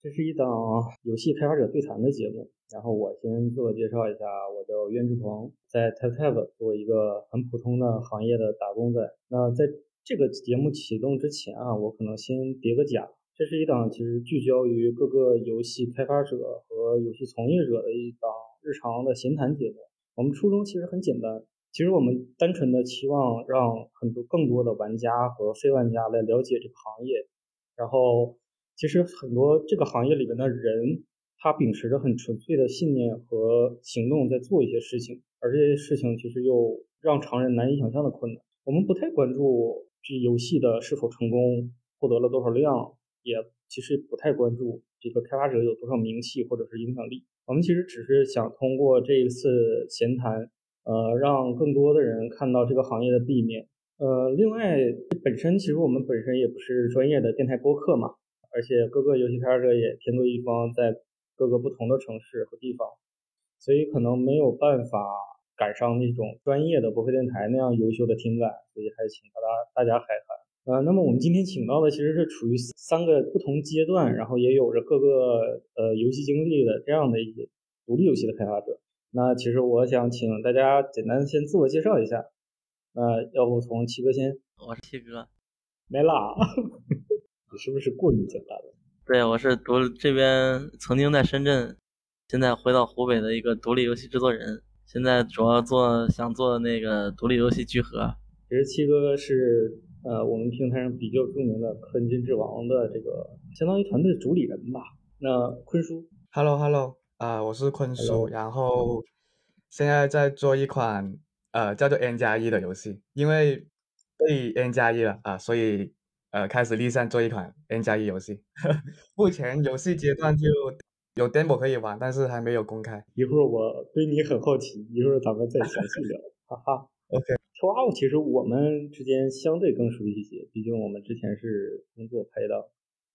这是一档游戏开发者对谈的节目。然后我先自我介绍一下，我叫袁志鹏，在 TapTap 做一个很普通的行业的打工仔。那在这个节目启动之前啊，我可能先叠个假。这是一档其实聚焦于各个游戏开发者和游戏从业者的一档日常的闲谈节目。我们初衷其实很简单，其实我们单纯的期望让很多更多的玩家和非玩家来了解这个行业。然后，其实很多这个行业里面的人。他秉持着很纯粹的信念和行动在做一些事情，而这些事情其实又让常人难以想象的困难。我们不太关注这游戏的是否成功，获得了多少量，也其实不太关注这个开发者有多少名气或者是影响力。我们其实只是想通过这一次闲谈，呃，让更多的人看到这个行业的地面。呃，另外，本身其实我们本身也不是专业的电台播客嘛，而且各个游戏开发者也天各一方，在各个不同的城市和地方，所以可能没有办法赶上那种专业的播客电台那样优秀的听感，所以还是请大家大家海涵。呃，那么我们今天请到的其实是处于三个不同阶段，然后也有着各个呃游戏经历的这样的一些独立游戏的开发者。那其实我想请大家简单先自我介绍一下。那要不从七哥先？我是七哥。没啦，你是不是过于简单了？对，我是独这边曾经在深圳，现在回到湖北的一个独立游戏制作人。现在主要做想做那个独立游戏聚合。其实七哥是呃我们平台上比较著名的氪金之王的这个相当于团队主理人吧。那坤叔，Hello Hello，啊我是坤叔，然后现在在做一款呃叫做 N 加一的游戏，因为被 N 加一了啊，所以。呃，开始立项做一款 N 加一游戏，目前游戏阶段就有 demo 可以玩，但是还没有公开。一会儿我对你很好奇，一会儿咱们再详细聊。哈哈，OK。跳蛙，其实我们之间相对更熟悉一些，毕竟我们之前是工作拍档。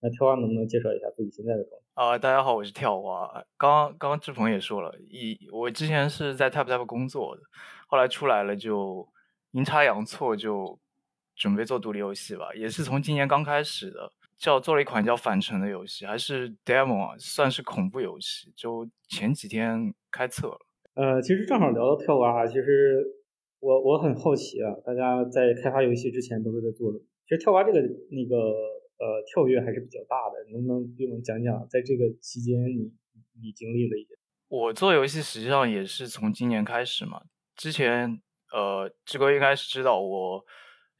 那跳蛙能不能介绍一下自己现在的状态？啊，大家好，我是跳蛙。刚刚志鹏也说了，一我之前是在 TapTap 工作的，后来出来了就阴差阳错就。准备做独立游戏吧，也是从今年刚开始的，叫做了一款叫《返程》的游戏，还是 demo 啊，算是恐怖游戏，就前几天开测了。呃，其实正好聊到跳蛙，其实我我很好奇啊，大家在开发游戏之前都是在做什么？其实跳蛙这个那个呃跳跃还是比较大的，能不能给我们讲讲，在这个期间你你经历了一些？我做游戏实际上也是从今年开始嘛，之前呃志哥应该是知道我。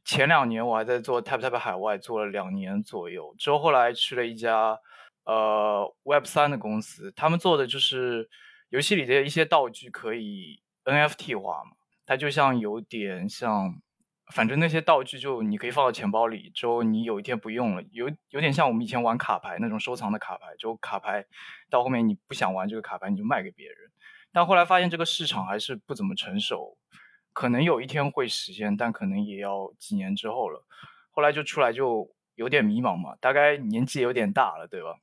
前两年我还在做 TapTap 海外，做了两年左右。之后后来去了一家呃 Web 三的公司，他们做的就是游戏里的一些道具可以 NFT 化嘛。它就像有点像，反正那些道具就你可以放到钱包里，之后你有一天不用了，有有点像我们以前玩卡牌那种收藏的卡牌，就卡牌到后面你不想玩这个卡牌，你就卖给别人。但后来发现这个市场还是不怎么成熟。可能有一天会实现，但可能也要几年之后了。后来就出来就有点迷茫嘛，大概年纪有点大了，对吧？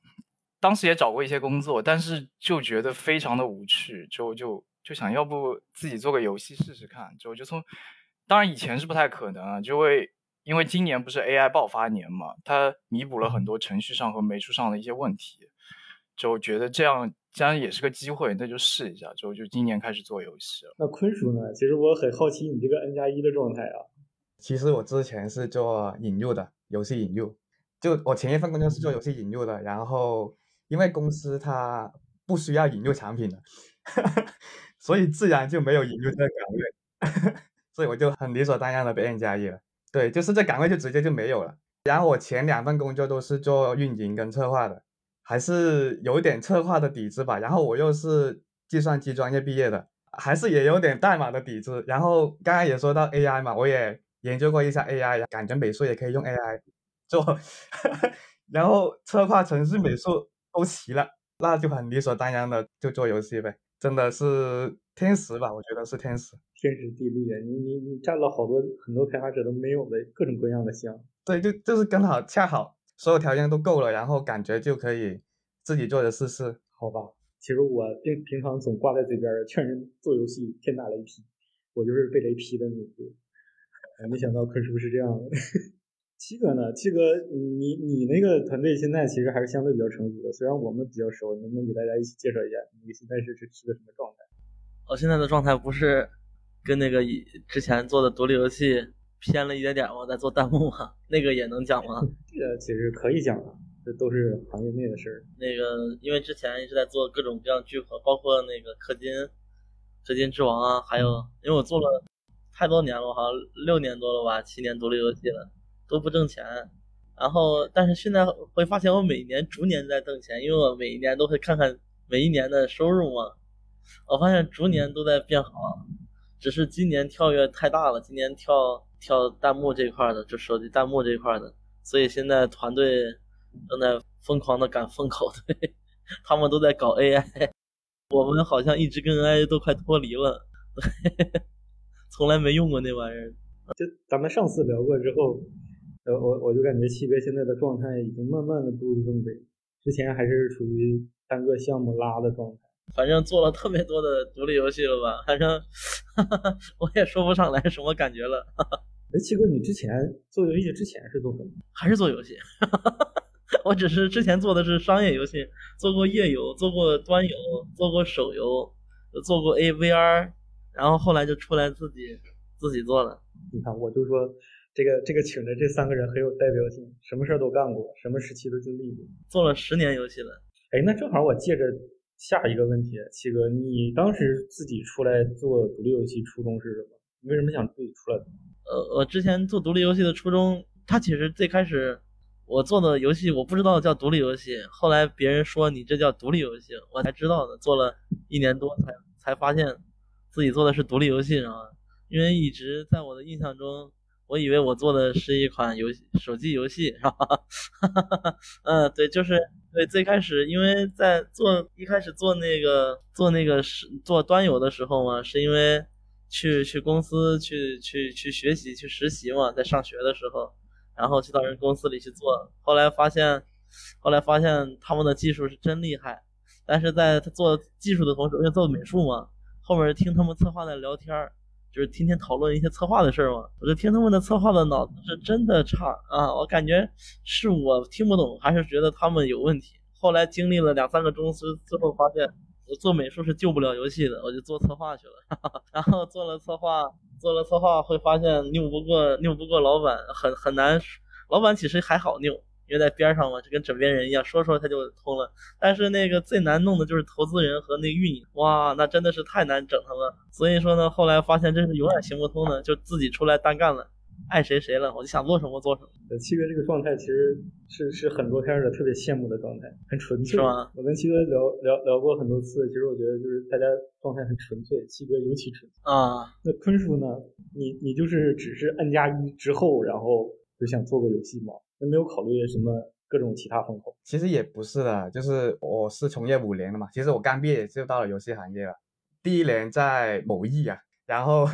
当时也找过一些工作，但是就觉得非常的无趣，就就就想要不自己做个游戏试试看。就就从，当然以前是不太可能啊，就会因为今年不是 AI 爆发年嘛，它弥补了很多程序上和美术上的一些问题，就觉得这样。既然也是个机会，那就试一下。就就今年开始做游戏了。那坤叔呢？其实我很好奇你这个 N 加一的状态啊。其实我之前是做引入的，游戏引入。就我前一份工作是做游戏引入的，然后因为公司它不需要引入产品的，所以自然就没有引入这个岗位，所以我就很理所当然的被 N 加一了。对，就是这岗位就直接就没有了。然后我前两份工作都是做运营跟策划的。还是有点策划的底子吧，然后我又是计算机专业毕业的，还是也有点代码的底子。然后刚刚也说到 AI 嘛，我也研究过一下 AI，感觉美术也可以用 AI 做，然后策划、程序、美术都齐了，那就很理所当然的就做游戏呗。真的是天时吧？我觉得是天时，天时地利。你你你占了好多很多开发者都没有的各种各样的项。对，就就是刚好恰好。所有条件都够了，然后感觉就可以自己做着试试，好吧？其实我平平常总挂在嘴边劝人做游戏，天打雷劈，我就是被雷劈的那个。没想到坤叔是这样的。七哥呢？七哥，你你那个团队现在其实还是相对比较成熟的，虽然我们比较熟，能不能给大家一起介绍一下你现在是是是个什么状态？我现在的状态不是跟那个之前做的独立游戏偏了一点点我？在做弹幕吗？那个也能讲吗？这个其实可以讲的，这都是行业内的事儿。那个因为之前一直在做各种各样聚合，包括那个氪金、氪金之王啊，还有因为我做了太多年了，我好像六年多了吧，七年独立游戏了。都不挣钱，然后但是现在会发现我每年逐年在挣钱，因为我每一年都会看看每一年的收入嘛，我发现逐年都在变好，只是今年跳跃太大了，今年跳跳弹幕这块的，就手机弹幕这块的，所以现在团队正在疯狂的赶风口，对，他们都在搞 AI，我们好像一直跟 AI 都快脱离了，从来没用过那玩意儿，就咱们上次聊过之后。呃，我我就感觉七哥现在的状态已经慢慢的步入正轨，之前还是处于单个项目拉的状态。反正做了特别多的独立游戏了吧，反正 我也说不上来什么感觉了。哎，七哥，你之前做游戏之前是做什么？还是做游戏？我只是之前做的是商业游戏，做过页游，做过端游，做过手游，做过 AVR，然后后来就出来自己自己做了。你看，我就说。这个这个请的这三个人很有代表性，什么事儿都干过，什么时期都经历过，做了十年游戏了。哎，那正好我借着下一个问题，七哥，你当时自己出来做独立游戏初衷是什么？你为什么想自己出来？呃，我之前做独立游戏的初衷，它其实最开始我做的游戏我不知道叫独立游戏，后来别人说你这叫独立游戏，我才知道的。做了一年多才才发现自己做的是独立游戏，啊，因为一直在我的印象中。我以为我做的是一款游戏手机游戏，是吧？嗯，对，就是对。最开始因为在做一开始做那个做那个是做端游的时候嘛，是因为去去公司去去去学习去实习嘛，在上学的时候，然后去到人公司里去做。后来发现，后来发现他们的技术是真厉害，但是在他做技术的同时，因为做美术嘛，后面听他们策划在聊天儿。就是天天讨论一些策划的事儿嘛，我就听他们的策划的脑子是真的差啊，我感觉是我听不懂，还是觉得他们有问题。后来经历了两三个公司，最后发现我做美术是救不了游戏的，我就做策划去了。然后做了策划，做了策划会发现拗不过拗不过老板，很很难。老板其实还好拗。因为在边上嘛，就跟枕边人一样，说说他就通了。但是那个最难弄的就是投资人和那运营，哇，那真的是太难整他了。所以说呢，后来发现这是永远行不通的，就自己出来单干了，爱谁谁了，我就想做什么做什么。七哥这个状态其实是是很多开发者特别羡慕的状态，很纯粹。是吗？我跟七哥聊聊聊过很多次，其实我觉得就是大家状态很纯粹，七哥尤其纯粹啊。那坤叔呢？你你就是只是 N 加一之后，然后就想做个游戏吗？没有考虑什么各种其他风口，其实也不是的，就是我是从业五年了嘛，其实我刚毕业就到了游戏行业了。第一年在某易啊，然后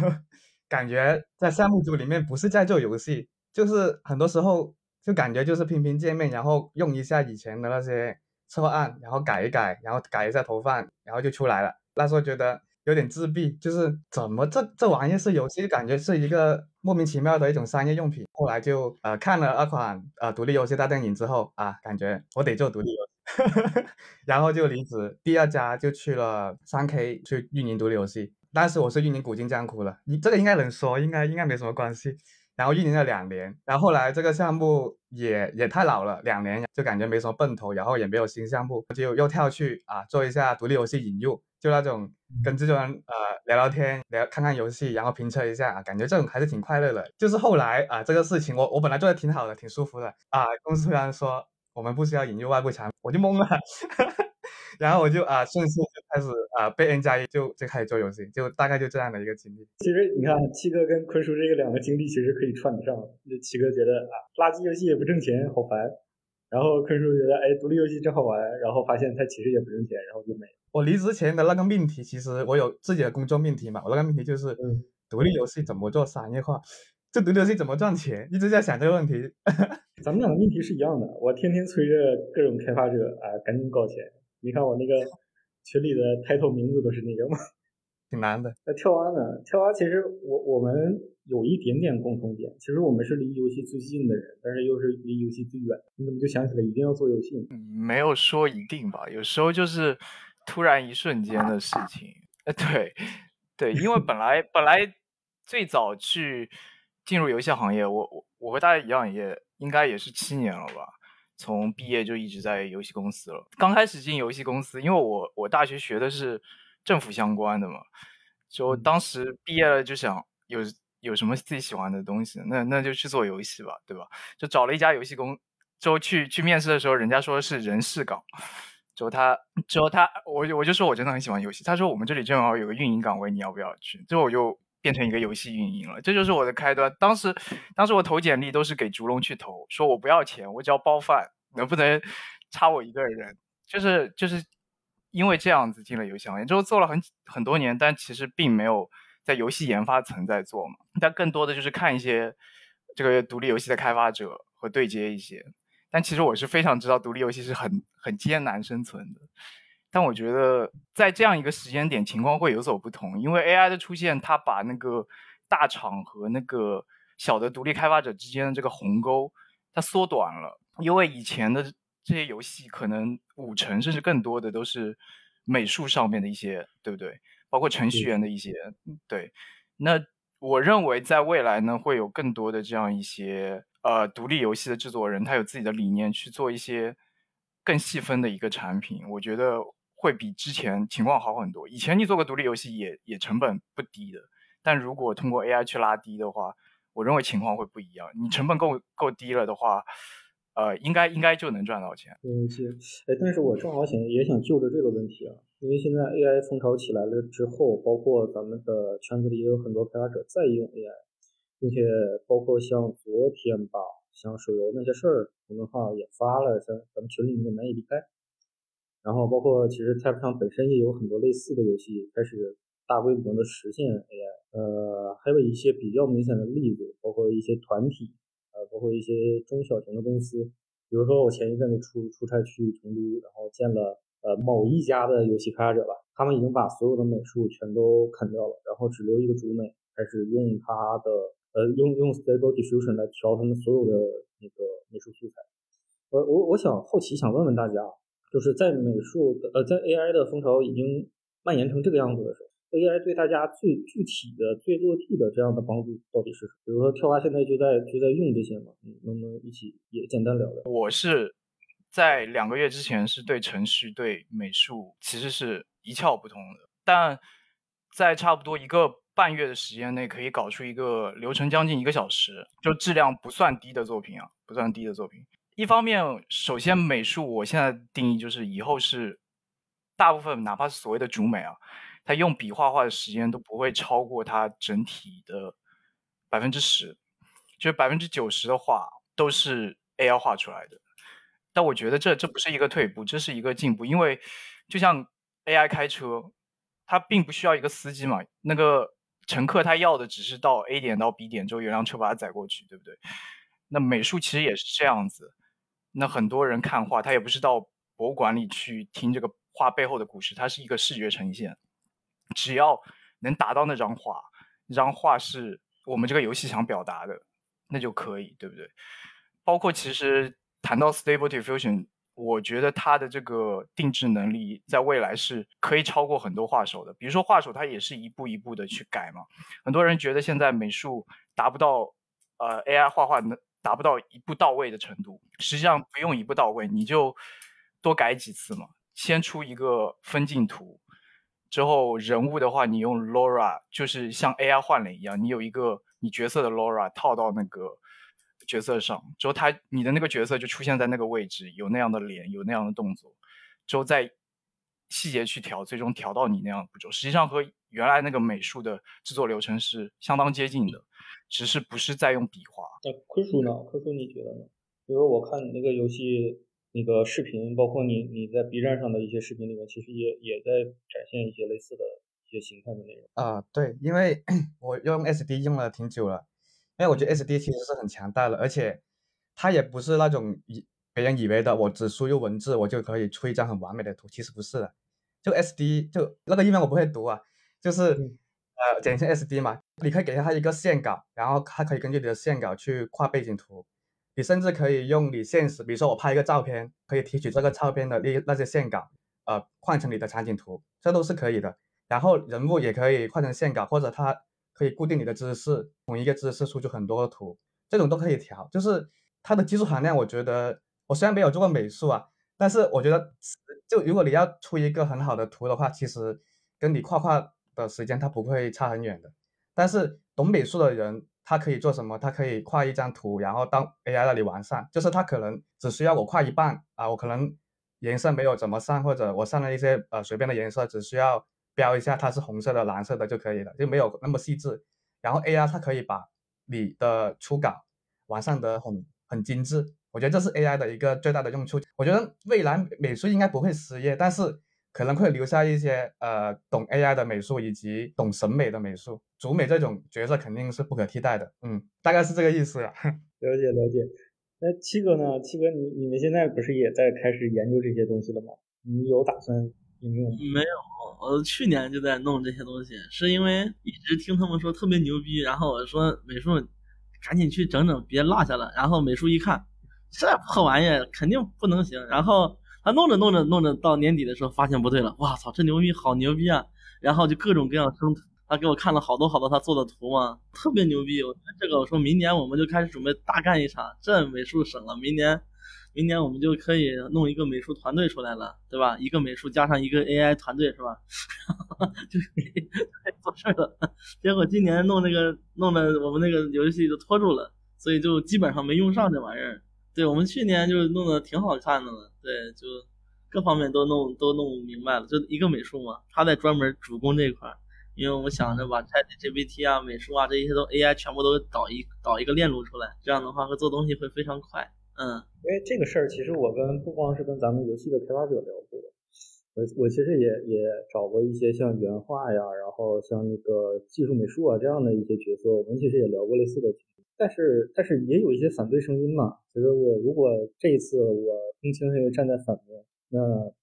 感觉在项目组里面不是在做游戏，就是很多时候就感觉就是拼拼界面，然后用一下以前的那些策划案，然后改一改，然后改一下投放，然后就出来了。那时候觉得。有点自闭，就是怎么这这玩意是游戏，感觉是一个莫名其妙的一种商业用品。后来就呃看了二款呃独立游戏大电影之后啊，感觉我得做独立游戏，然后就离职，第二家就去了三 K 去运营独立游戏。当时我是运营古今江湖了，你这个应该能说，应该应该没什么关系。然后运营了两年，然后后来这个项目也也太老了，两年就感觉没什么奔头，然后也没有新项目，就又跳去啊做一下独立游戏引入。就那种跟制作人呃聊聊天，聊看看游戏，然后评测一下啊，感觉这种还是挺快乐的。就是后来啊，这个事情我我本来做的挺好的，挺舒服的啊。公司突然说我们不需要引入外部产品，我就懵了，然后我就啊顺势就开始啊被 N 加一就就开始做游戏，就大概就这样的一个经历。其实你看七哥跟坤叔这个两个经历其实可以串得上。就七哥觉得啊垃圾游戏也不挣钱，好烦。然后坤叔觉得哎独立游戏真好玩，然后发现它其实也不挣钱，然后就没了。我离职前的那个命题，其实我有自己的工作命题嘛。我那个命题就是，独立游戏怎么做商业化，这独立游戏怎么赚钱，一直在想这个问题。咱们两个命题是一样的，我天天催着各种开发者啊，赶紧搞钱。你看我那个群里的抬头名字都是那个吗，挺难的。那跳蛙呢？跳蛙其实我我们有一点点共同点。其实我们是离游戏最近的人，但是又是离游戏最远的。你怎么就想起来一定要做游戏呢？没有说一定吧，有时候就是突然一瞬间的事情。呃，对，对，因为本来本来最早去进入游戏行业，我我我和大家一样，也应该也是七年了吧。从毕业就一直在游戏公司了。刚开始进游戏公司，因为我我大学学的是政府相关的嘛，就当时毕业了就想有有什么自己喜欢的东西，那那就去做游戏吧，对吧？就找了一家游戏公，之后去去面试的时候，人家说是人事岗，之后他之后他我我就说我真的很喜欢游戏，他说我们这里正好有个运营岗位，你要不要去？之后我就变成一个游戏运营了，这就是我的开端。当时当时我投简历都是给烛龙去投，说我不要钱，我只要包饭。能不能差我一个人？就是就是因为这样子进了游戏行业，之后做了很很多年，但其实并没有在游戏研发层在做嘛。但更多的就是看一些这个独立游戏的开发者和对接一些。但其实我是非常知道独立游戏是很很艰难生存的。但我觉得在这样一个时间点，情况会有所不同，因为 AI 的出现，它把那个大厂和那个小的独立开发者之间的这个鸿沟，它缩短了。因为以前的这些游戏，可能五成甚至更多的都是美术上面的一些，对不对？包括程序员的一些，对。那我认为在未来呢，会有更多的这样一些呃独立游戏的制作人，他有自己的理念去做一些更细分的一个产品。我觉得会比之前情况好很多。以前你做个独立游戏也也成本不低的，但如果通过 AI 去拉低的话，我认为情况会不一样。你成本够够低了的话。呃，应该应该就能赚到钱。游戏，哎，但是我正好想也想就着这个问题啊，因为现在 AI 风潮起来了之后，包括咱们的圈子里也有很多开发者在用 AI，并且包括像昨天吧，像手游那些事儿，公众号也发了，像咱们群里面难以离开。然后包括其实 Type 上本身也有很多类似的游戏开始大规模的实现 AI，呃，还有一些比较明显的例子，包括一些团体。呃，包括一些中小型的公司，比如说我前一阵子出出差去成都，然后见了呃某一家的游戏开发者吧，他们已经把所有的美术全都砍掉了，然后只留一个主美，开始用它的呃用用 Stable Diffusion 来调他们所有的那个美术素材。我我我想好奇想问问大家，就是在美术呃在 AI 的风潮已经蔓延成这个样子的时候。AI 对大家最具体的、最落地的这样的帮助到底是什么？比如说跳蛙现在就在就在用这些嘛，能不能一起也简单聊聊？我是在两个月之前是对程序、对美术其实是一窍不通的，但在差不多一个半月的时间内，可以搞出一个流程将近一个小时，就质量不算低的作品啊，不算低的作品。一方面，首先美术我现在定义就是以后是大部分哪怕是所谓的主美啊。他用笔画画的时间都不会超过他整体的百分之十，就是百分之九十的画都是 AI 画出来的。但我觉得这这不是一个退步，这是一个进步。因为就像 AI 开车，它并不需要一个司机嘛，那个乘客他要的只是到 A 点到 B 点之后有辆车把他载过去，对不对？那美术其实也是这样子。那很多人看画，他也不是到博物馆里去听这个画背后的故事，它是一个视觉呈现。只要能达到那张画，那张画是我们这个游戏想表达的，那就可以，对不对？包括其实谈到 Stable Diffusion，我觉得它的这个定制能力在未来是可以超过很多画手的。比如说画手，他也是一步一步的去改嘛。很多人觉得现在美术达不到，呃，AI 画画能达不到一步到位的程度。实际上不用一步到位，你就多改几次嘛。先出一个分镜图。之后人物的话，你用 Laura 就是像 AI 换脸一样，你有一个你角色的 Laura 套到那个角色上，之后他你的那个角色就出现在那个位置，有那样的脸，有那样的动作，之后再细节去调，最终调到你那样的步骤，实际上和原来那个美术的制作流程是相当接近的，只是不是在用笔画。那坤叔呢？坤叔你觉得呢？比如我看你那个游戏。那个视频，包括你你在 B 站上的一些视频里面，其实也也在展现一些类似的一些形态的内容啊。对，因为 我用 SD 用了挺久了，因为我觉得 SD 其实是很强大的，而且它也不是那种以别人以为的，我只输入文字我就可以出一张很完美的图，其实不是的。就 SD 就那个英文我不会读啊，就是呃，简称 SD 嘛，你可以给它一个线稿，然后它可以根据你的线稿去画背景图。你甚至可以用你现实，比如说我拍一个照片，可以提取这个照片的那那些线稿，呃，换成你的场景图，这都是可以的。然后人物也可以换成线稿，或者它可以固定你的姿势，同一个姿势输出很多图，这种都可以调。就是它的技术含量，我觉得我虽然没有做过美术啊，但是我觉得就如果你要出一个很好的图的话，其实跟你画画的时间它不会差很远的。但是懂美术的人。他可以做什么？他可以画一张图，然后到 AI 那里完善。就是他可能只需要我画一半啊，我可能颜色没有怎么上，或者我上了一些呃随便的颜色，只需要标一下它是红色的、蓝色的就可以了，就没有那么细致。然后 AI 它可以把你的初稿完善得很很精致。我觉得这是 AI 的一个最大的用处。我觉得未来美术应该不会失业，但是。可能会留下一些呃懂 AI 的美术以及懂审美的美术，主美这种角色肯定是不可替代的。嗯，大概是这个意思。了解了解。那七哥呢？七哥，你你们现在不是也在开始研究这些东西了吗？你有打算应用吗？没有，我去年就在弄这些东西，是因为一直听他们说特别牛逼，然后我说美术赶紧去整整，别落下了。然后美术一看，这破玩意肯定不能行。然后。他弄着弄着弄着，到年底的时候发现不对了，哇操，这牛逼，好牛逼啊！然后就各种各样生，他给我看了好多好多他做的图嘛，特别牛逼。我这个，我说明年我们就开始准备大干一场，这美术省了，明年，明年我们就可以弄一个美术团队出来了，对吧？一个美术加上一个 AI 团队是吧？就可以 做事了。结果今年弄那个弄的我们那个游戏就拖住了，所以就基本上没用上这玩意儿。对我们去年就弄得挺好看的了，对，就各方面都弄都弄明白了，就一个美术嘛，他在专门主攻这一块，因为我们想着把 ChatGPT 啊、美术啊这些都 AI 全部都导一导一个链路出来，这样的话会做东西会非常快。嗯，因为这个事儿其实我跟不光是跟咱们游戏的开发者聊过，我我其实也也找过一些像原画呀，然后像那个技术美术啊这样的一些角色，我们其实也聊过类似的。但是，但是也有一些反对声音嘛。其实我如果这一次我更倾向于站在反面，那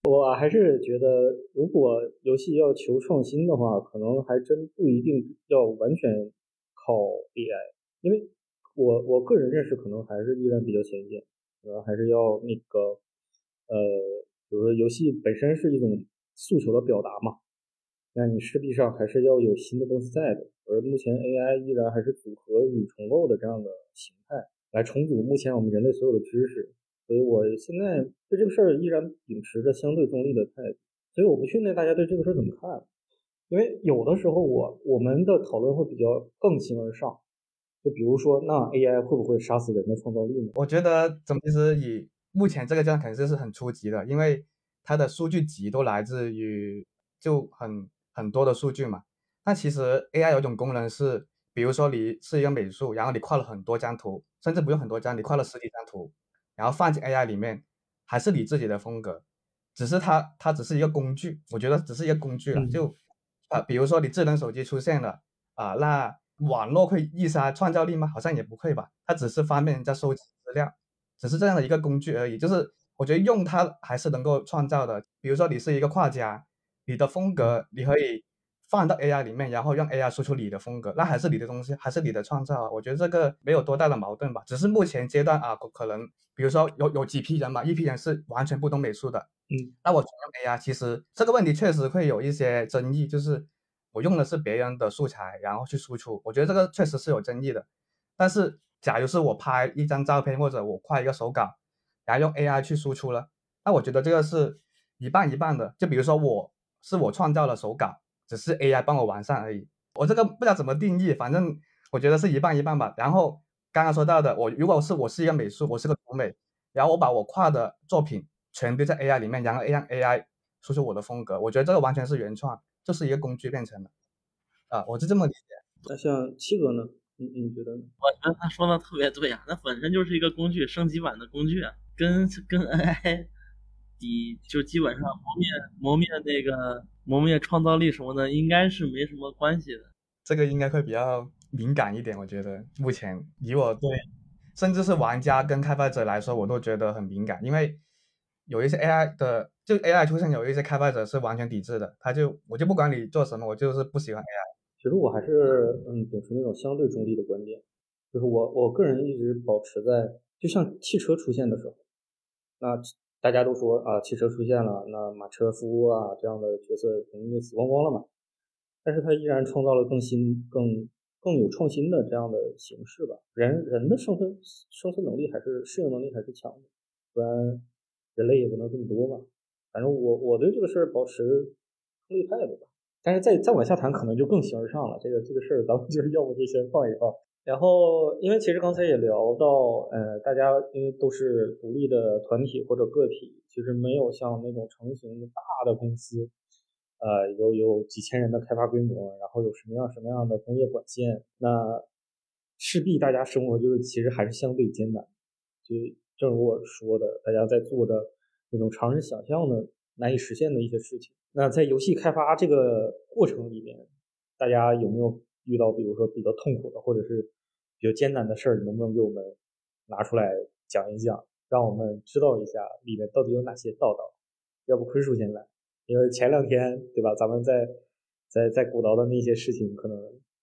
我还是觉得，如果游戏要求创新的话，可能还真不一定要完全靠 AI，因为我我个人认识可能还是依然比较先进，主要还是要那个呃，比如说游戏本身是一种诉求的表达嘛，那你势必上还是要有新的东西在的。而目前 AI 依然还是组合与重构的这样的形态来重组目前我们人类所有的知识，所以我现在对这个事儿依然秉持着相对中立的态度。所以我不确定大家对这个事儿怎么看，因为有的时候我我们的讨论会比较更形而上，就比如说那 AI 会不会杀死人的创造力呢？我觉得怎么其实以目前这个阶段肯定是很初级的，因为它的数据集都来自于就很很多的数据嘛。那其实 AI 有一种功能是，比如说你是一个美术，然后你画了很多张图，甚至不用很多张，你画了十几张图，然后放进 AI 里面，还是你自己的风格，只是它它只是一个工具，我觉得只是一个工具了。就啊，比如说你智能手机出现了啊，那网络会扼杀创造力吗？好像也不会吧，它只是方便人家收集资料，只是这样的一个工具而已。就是我觉得用它还是能够创造的。比如说你是一个画家，你的风格你可以。放到 AI 里面，然后让 AI 输出你的风格，那还是你的东西，还是你的创造。我觉得这个没有多大的矛盾吧，只是目前阶段啊，可能比如说有有几批人嘛，一批人是完全不懂美术的，嗯，那我用 AI，其实这个问题确实会有一些争议，就是我用的是别人的素材，然后去输出，我觉得这个确实是有争议的。但是假如是我拍一张照片或者我画一个手稿，然后用 AI 去输出了，那我觉得这个是一半一半的。就比如说我是我创造了手稿。只是 AI 帮我完善而已，我这个不知道怎么定义，反正我觉得是一半一半吧。然后刚刚说到的，我如果是我是一个美术，我是个图美，然后我把我画的作品全丢在 AI 里面，然后让 AI 输出我的风格，我觉得这个完全是原创，就是一个工具变成的。啊，我是这么理解。那像七哥呢？你你觉得呢？我觉得他说的特别对啊，那本身就是一个工具，升级版的工具，跟跟 AI 比，就基本上磨灭磨灭那个。磨灭创造力什么的，应该是没什么关系的。这个应该会比较敏感一点，我觉得目前以我对，甚至是玩家跟开发者来说，我都觉得很敏感，因为有一些 AI 的，就 AI 出现，有一些开发者是完全抵制的，他就我就不管你做什么，我就是不喜欢 AI。其实我还是嗯秉持那种相对中立的观点，就是我我个人一直保持在，就像汽车出现的时候，那大家都说啊汽车出现了，那马车夫啊这样的角色肯定就死光光了嘛，但是他依然创造了更新更更有创新的这样的形式吧。人人的生存生存能力还是适应能力还是强的，不然人类也不能这么多嘛。反正我我对这个事儿保持中立态度吧。但是再再往下谈，可能就更形而上了。这个这个事儿，咱们就要不就先放一放。然后，因为其实刚才也聊到，呃，大家因为都是独立的团体或者个体，其实没有像那种成型的大的公司，呃，有有几千人的开发规模，然后有什么样什么样的工业管线，那势必大家生活就是其实还是相对艰难。就正如我说的，大家在做着那种常人想象的难以实现的一些事情。那在游戏开发这个过程里面，大家有没有遇到比如说比较痛苦的或者是比较艰难的事儿？能不能给我们拿出来讲一讲，让我们知道一下里面到底有哪些道道？要不坤叔先来，因为前两天对吧，咱们在在在鼓捣的那些事情，可能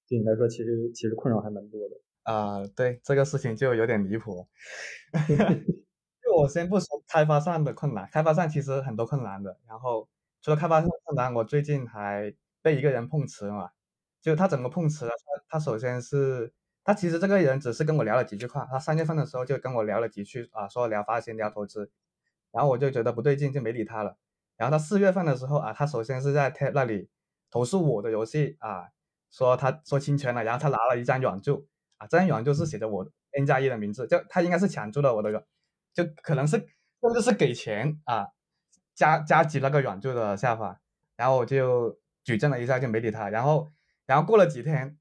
对你来说其实其实困扰还蛮多的啊。对这个事情就有点离谱。就我先不说开发上的困难，开发上其实很多困难的，然后。除了开发上困难，我最近还被一个人碰瓷嘛？就他怎么碰瓷了？他他首先是他其实这个人只是跟我聊了几句话，他三月份的时候就跟我聊了几句啊，说聊发行聊投资，然后我就觉得不对劲，就没理他了。然后他四月份的时候啊，他首先是在 Tab 那里投诉我的游戏啊，说他说侵权了，然后他拿了一张软注啊，这张软注是写着我 N 加一的名字，就他应该是抢注了我的，就可能是甚至是给钱啊。加加急那个软注的下法，然后我就举证了一下，就没理他。然后，然后过了几天，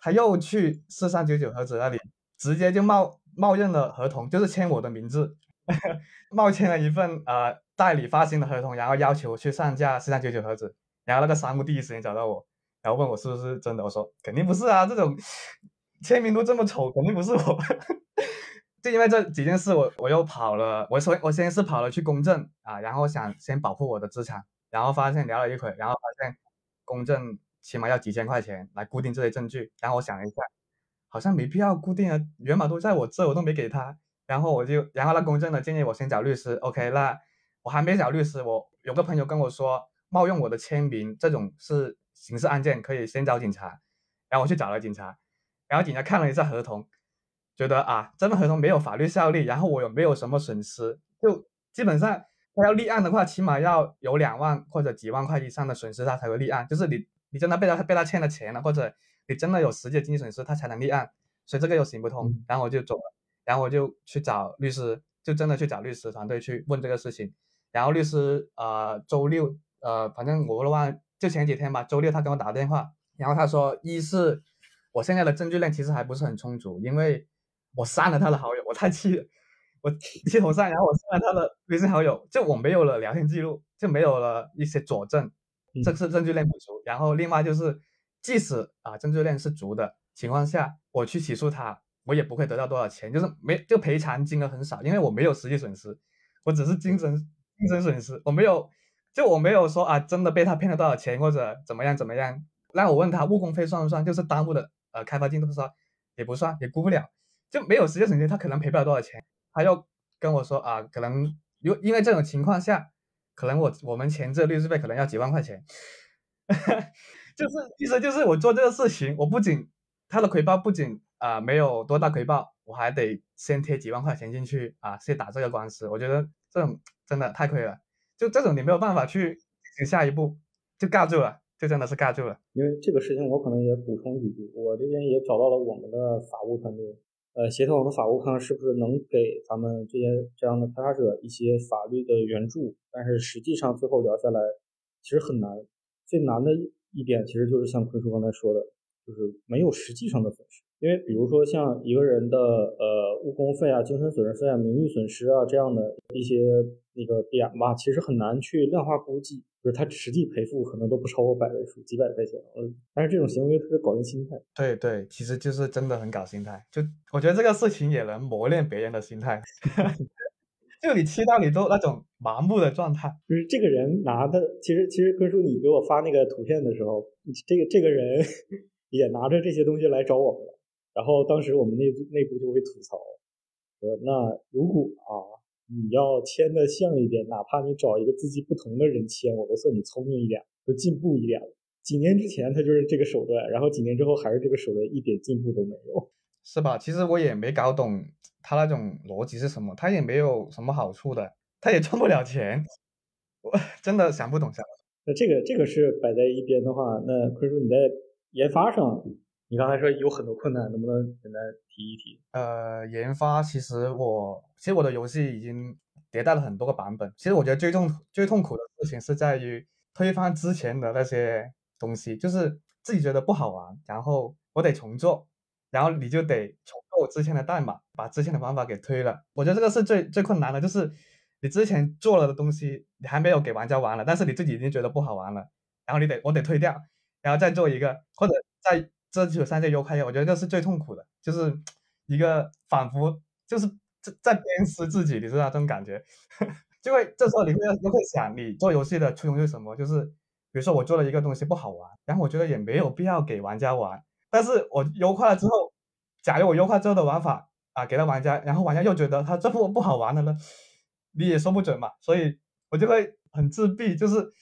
他又去四三九九盒子那里，直接就冒冒认了合同，就是签我的名字，冒签了一份呃代理发行的合同，然后要求去上架四三九九盒子。然后那个商务第一时间找到我，然后问我是不是真的，我说肯定不是啊，这种签名都这么丑，肯定不是我。就因为这几件事，我我又跑了。我说我先是跑了去公证啊，然后想先保护我的资产，然后发现聊了一会，然后发现公证起码要几千块钱来固定这些证据。然后我想了一下，好像没必要固定啊，源码都在我这，我都没给他。然后我就，然后那公证呢建议我先找律师。OK，那我还没找律师，我有个朋友跟我说，冒用我的签名这种是刑事案件，可以先找警察。然后我去找了警察，然后警察看了一下合同。觉得啊，这份合同没有法律效力，然后我又没有什么损失，就基本上他要立案的话，起码要有两万或者几万块以上的损失，他才会立案。就是你你真的被他被他欠了钱了，或者你真的有实际的经济损失，他才能立案。所以这个又行不通。然后我就走了，然后我就去找律师，就真的去找律师团队去问这个事情。然后律师呃周六呃反正我的话，就前几天吧，周六他给我打电话，然后他说一是我现在的证据链其实还不是很充足，因为。我删了他的好友，我太气了，我 气头上，然后我删了他的微信好友，就我没有了聊天记录，就没有了一些佐证，这是证据链不足。然后另外就是，即使啊证据链是足的情况下，我去起诉他，我也不会得到多少钱，就是没就赔偿金额很少，因为我没有实际损失，我只是精神精神损失，我没有就我没有说啊真的被他骗了多少钱或者怎么样怎么样。那我问他误工费算不算？就是耽误的呃开发进度算也不算，也估不了。就没有实际损失，他可能赔不了多少钱。他又跟我说啊，可能因因为这种情况下，可能我我们前置律师费可能要几万块钱。就是意思就是我做这个事情，我不仅他的回报不仅啊没有多大回报，我还得先贴几万块钱进去啊，先打这个官司。我觉得这种真的太亏了。就这种你没有办法去下一步，就尬住了，就真的是尬住了。因为这个事情，我可能也补充几句，我这边也找到了我们的法务团队。呃，协调我们法务，看看是不是能给咱们这些这样的开发者一些法律的援助。但是实际上最后聊下来，其实很难。最难的一点，其实就是像坤叔刚才说的，就是没有实际上的损失。因为比如说像一个人的呃误工费啊、精神损失费啊、名誉损失啊这样的一些那个点吧，其实很难去量化估计。就是他实际赔付可能都不超过百位数，几百块钱。嗯，但是这种行为特别搞人心态。对对，其实就是真的很搞心态。就我觉得这个事情也能磨练别人的心态。就你气到你都那种麻木的状态。就是这个人拿的，其实其实坤叔你给我发那个图片的时候，这个这个人 也拿着这些东西来找我们了。然后当时我们内内部就会吐槽说：“那如果啊，你要签的像一点，哪怕你找一个字迹不同的人签，我都算你聪明一点，就进步一点了。”几年之前他就是这个手段，然后几年之后还是这个手段，一点进步都没有，是吧？其实我也没搞懂他那种逻辑是什么，他也没有什么好处的，他也赚不了钱，我真的想不懂想不懂。那这个这个是摆在一边的话，那坤叔你在研发上，你刚才说有很多困难，能不能简单提一提？呃，研发其实我其实我的游戏已经迭代了很多个版本，其实我觉得最痛最痛苦的事情是在于推翻之前的那些。东西就是自己觉得不好玩，然后我得重做，然后你就得重构之前的代码，把之前的方法给推了。我觉得这个是最最困难的，就是你之前做了的东西，你还没有给玩家玩了，但是你自己已经觉得不好玩了，然后你得我得推掉，然后再做一个，或者再这就三界优化我觉得这是最痛苦的，就是一个仿佛就是在在鞭尸自己，你知道这种感觉，就会这时候你会又会想，你做游戏的初衷是什么？就是。比如说我做了一个东西不好玩，然后我觉得也没有必要给玩家玩，但是我优化了之后，假如我优化之后的玩法啊给了玩家，然后玩家又觉得他这部不好玩了呢，你也说不准嘛，所以我就会很自闭，就是，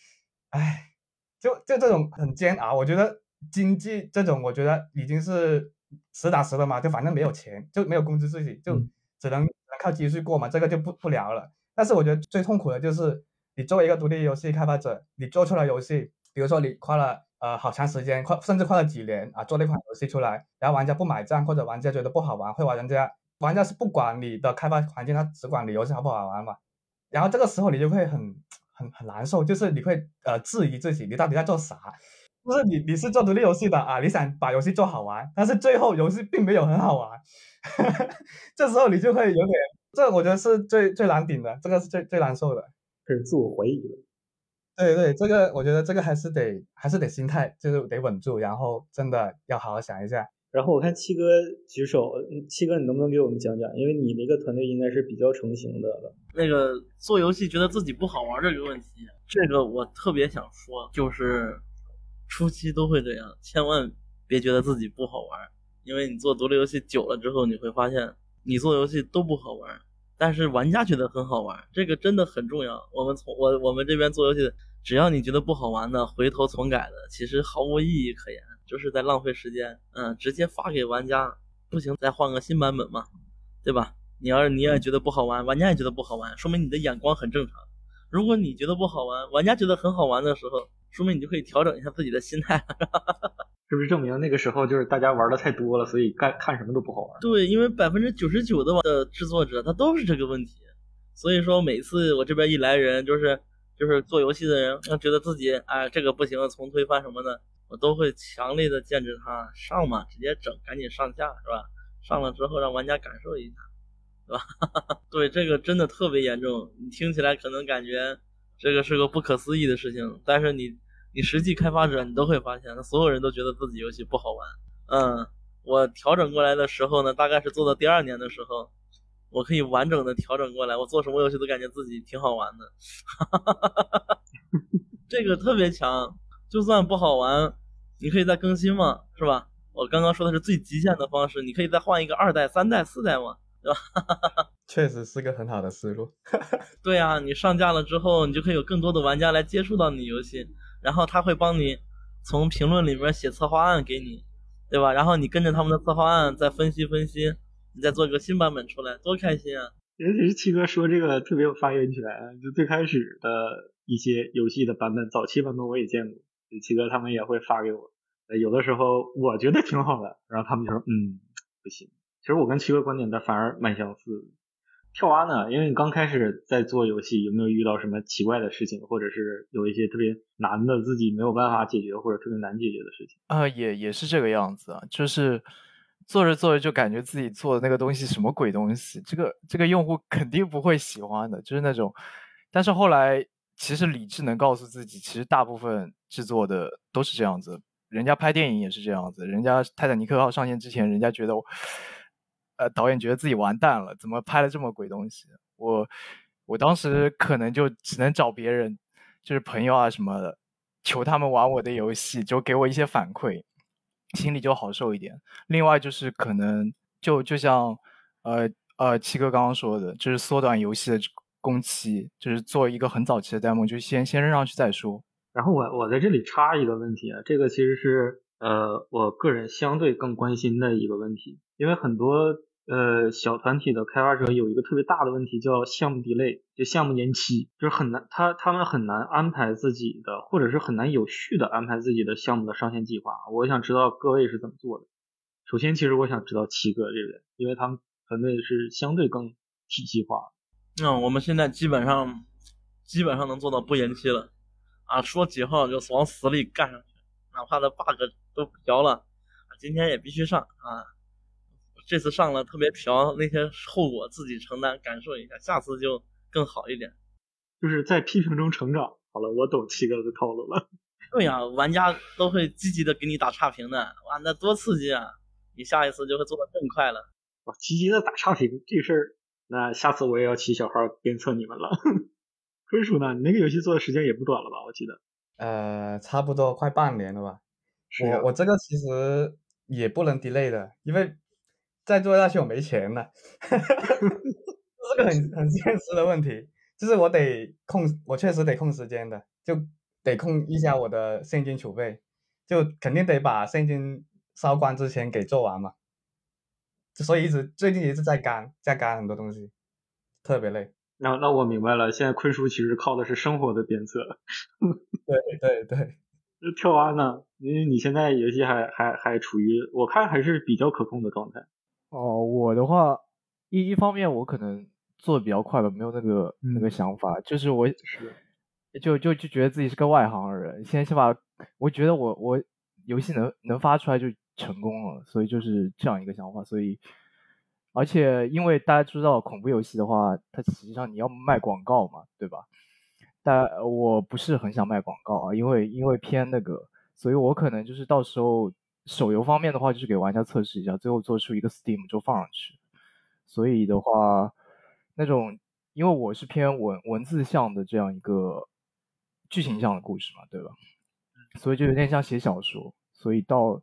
唉，就就这种很煎熬。我觉得经济这种，我觉得已经是实打实的嘛，就反正没有钱，就没有工资自己，就只能靠积蓄过嘛，这个就不不聊了。但是我觉得最痛苦的就是。你作为一个独立游戏开发者，你做出来游戏，比如说你花了呃好长时间，花甚至花了几年啊，做了一款游戏出来，然后玩家不买账，或者玩家觉得不好玩，会玩人家玩家是不管你的开发环境，他只管你游戏好不好玩嘛。然后这个时候你就会很很很难受，就是你会呃质疑自己，你到底在做啥？就是你你是做独立游戏的啊，你想把游戏做好玩，但是最后游戏并没有很好玩，这时候你就会有点，这我觉得是最最难顶的，这个是最最难受的。是自我怀疑了，对对，这个我觉得这个还是得还是得心态，就是得稳住，然后真的要好好想一下。然后我看七哥举手，七哥你能不能给我们讲讲？因为你那个团队应该是比较成型的了。那个做游戏觉得自己不好玩这个问题，这个我特别想说，就是初期都会这样，千万别觉得自己不好玩，因为你做独立游戏久了之后，你会发现你做游戏都不好玩。但是玩家觉得很好玩，这个真的很重要。我们从我我们这边做游戏，只要你觉得不好玩的，回头重改的，其实毫无意义可言，就是在浪费时间。嗯，直接发给玩家，不行再换个新版本嘛，对吧？你要是你也觉得不好玩，玩家也觉得不好玩，说明你的眼光很正常。如果你觉得不好玩，玩家觉得很好玩的时候，说明你就可以调整一下自己的心态。是不是证明那个时候就是大家玩的太多了，所以干看什么都不好玩？对，因为百分之九十九的的制作者他都是这个问题，所以说每次我这边一来人，就是就是做游戏的人，觉得自己哎这个不行，重推翻什么的，我都会强烈的建制他上嘛，直接整，赶紧上架是吧？上了之后让玩家感受一下，是吧？对，这个真的特别严重，你听起来可能感觉这个是个不可思议的事情，但是你。你实际开发者，你都会发现，所有人都觉得自己游戏不好玩。嗯，我调整过来的时候呢，大概是做到第二年的时候，我可以完整的调整过来，我做什么游戏都感觉自己挺好玩的。这个特别强，就算不好玩，你可以再更新嘛，是吧？我刚刚说的是最极限的方式，你可以再换一个二代、三代、四代嘛，对吧？确实是个很好的思路。对啊，你上架了之后，你就可以有更多的玩家来接触到你游戏。然后他会帮你从评论里面写策划案给你，对吧？然后你跟着他们的策划案再分析分析，你再做一个新版本出来，多开心啊！尤其是七哥说这个特别有发言权，就最开始的一些游戏的版本，早期版本我也见过，七哥他们也会发给我。有的时候我觉得挺好的，然后他们就说嗯不行。其实我跟七哥观点的反而蛮相似。跳蛙呢？因为你刚开始在做游戏，有没有遇到什么奇怪的事情，或者是有一些特别难的自己没有办法解决或者特别难解决的事情？啊，也也是这个样子啊，就是做着做着就感觉自己做的那个东西什么鬼东西，这个这个用户肯定不会喜欢的，就是那种。但是后来其实理智能告诉自己，其实大部分制作的都是这样子，人家拍电影也是这样子，人家泰坦尼克号上线之前，人家觉得。呃，导演觉得自己完蛋了，怎么拍了这么鬼东西？我我当时可能就只能找别人，就是朋友啊什么的，求他们玩我的游戏，就给我一些反馈。心里就好受一点。另外就是可能就就像呃呃七哥刚刚说的，就是缩短游戏的工期，就是做一个很早期的 demo，就先先扔上去再说。然后我我在这里插一个问题啊，这个其实是呃我个人相对更关心的一个问题，因为很多呃小团体的开发者有一个特别大的问题叫项目 delay，就项目延期，就是很难他他们很难安排自己的，或者是很难有序的安排自己的项目的上线计划。我想知道各位是怎么做的。首先，其实我想知道七哥这边，因为他们团队是相对更体系化。嗯，我们现在基本上基本上能做到不延期了。啊，说几号就往死里干上去，哪怕那 bug 都调了，今天也必须上啊！这次上了特别调，那些后果自己承担，感受一下，下次就更好一点。就是在批评中成长。好了，我懂七哥的套路了。对呀，玩家都会积极的给你打差评的，哇，那多刺激啊！你下一次就会做的更快了。哇，积极的打差评这事儿，那下次我也要起小号鞭策你们了。坤叔呢？你那个游戏做的时间也不短了吧？我记得，呃，差不多快半年了吧。我我这个其实也不能 delay 的，因为再做下去我没钱了，这是个很很现实的问题。就是我得控，我确实得控时间的，就得控一下我的现金储备，就肯定得把现金烧光之前给做完嘛。所以一直最近一直在干，在干很多东西，特别累。那那我明白了，现在坤叔其实靠的是生活的鞭策。对 对对，跳蛙呢？因为你现在游戏还还还处于我看还是比较可控的状态。哦，我的话一一方面我可能做的比较快吧，没有那个那个想法，就是我就就就觉得自己是个外行人，先先把我觉得我我游戏能能发出来就成功了，所以就是这样一个想法，所以。而且，因为大家知道恐怖游戏的话，它实际上你要卖广告嘛，对吧？但我不是很想卖广告啊，因为因为偏那个，所以我可能就是到时候手游方面的话，就是给玩家测试一下，最后做出一个 Steam 就放上去。所以的话，那种因为我是偏文文字向的这样一个剧情向的故事嘛，对吧？所以就有点像写小说。所以到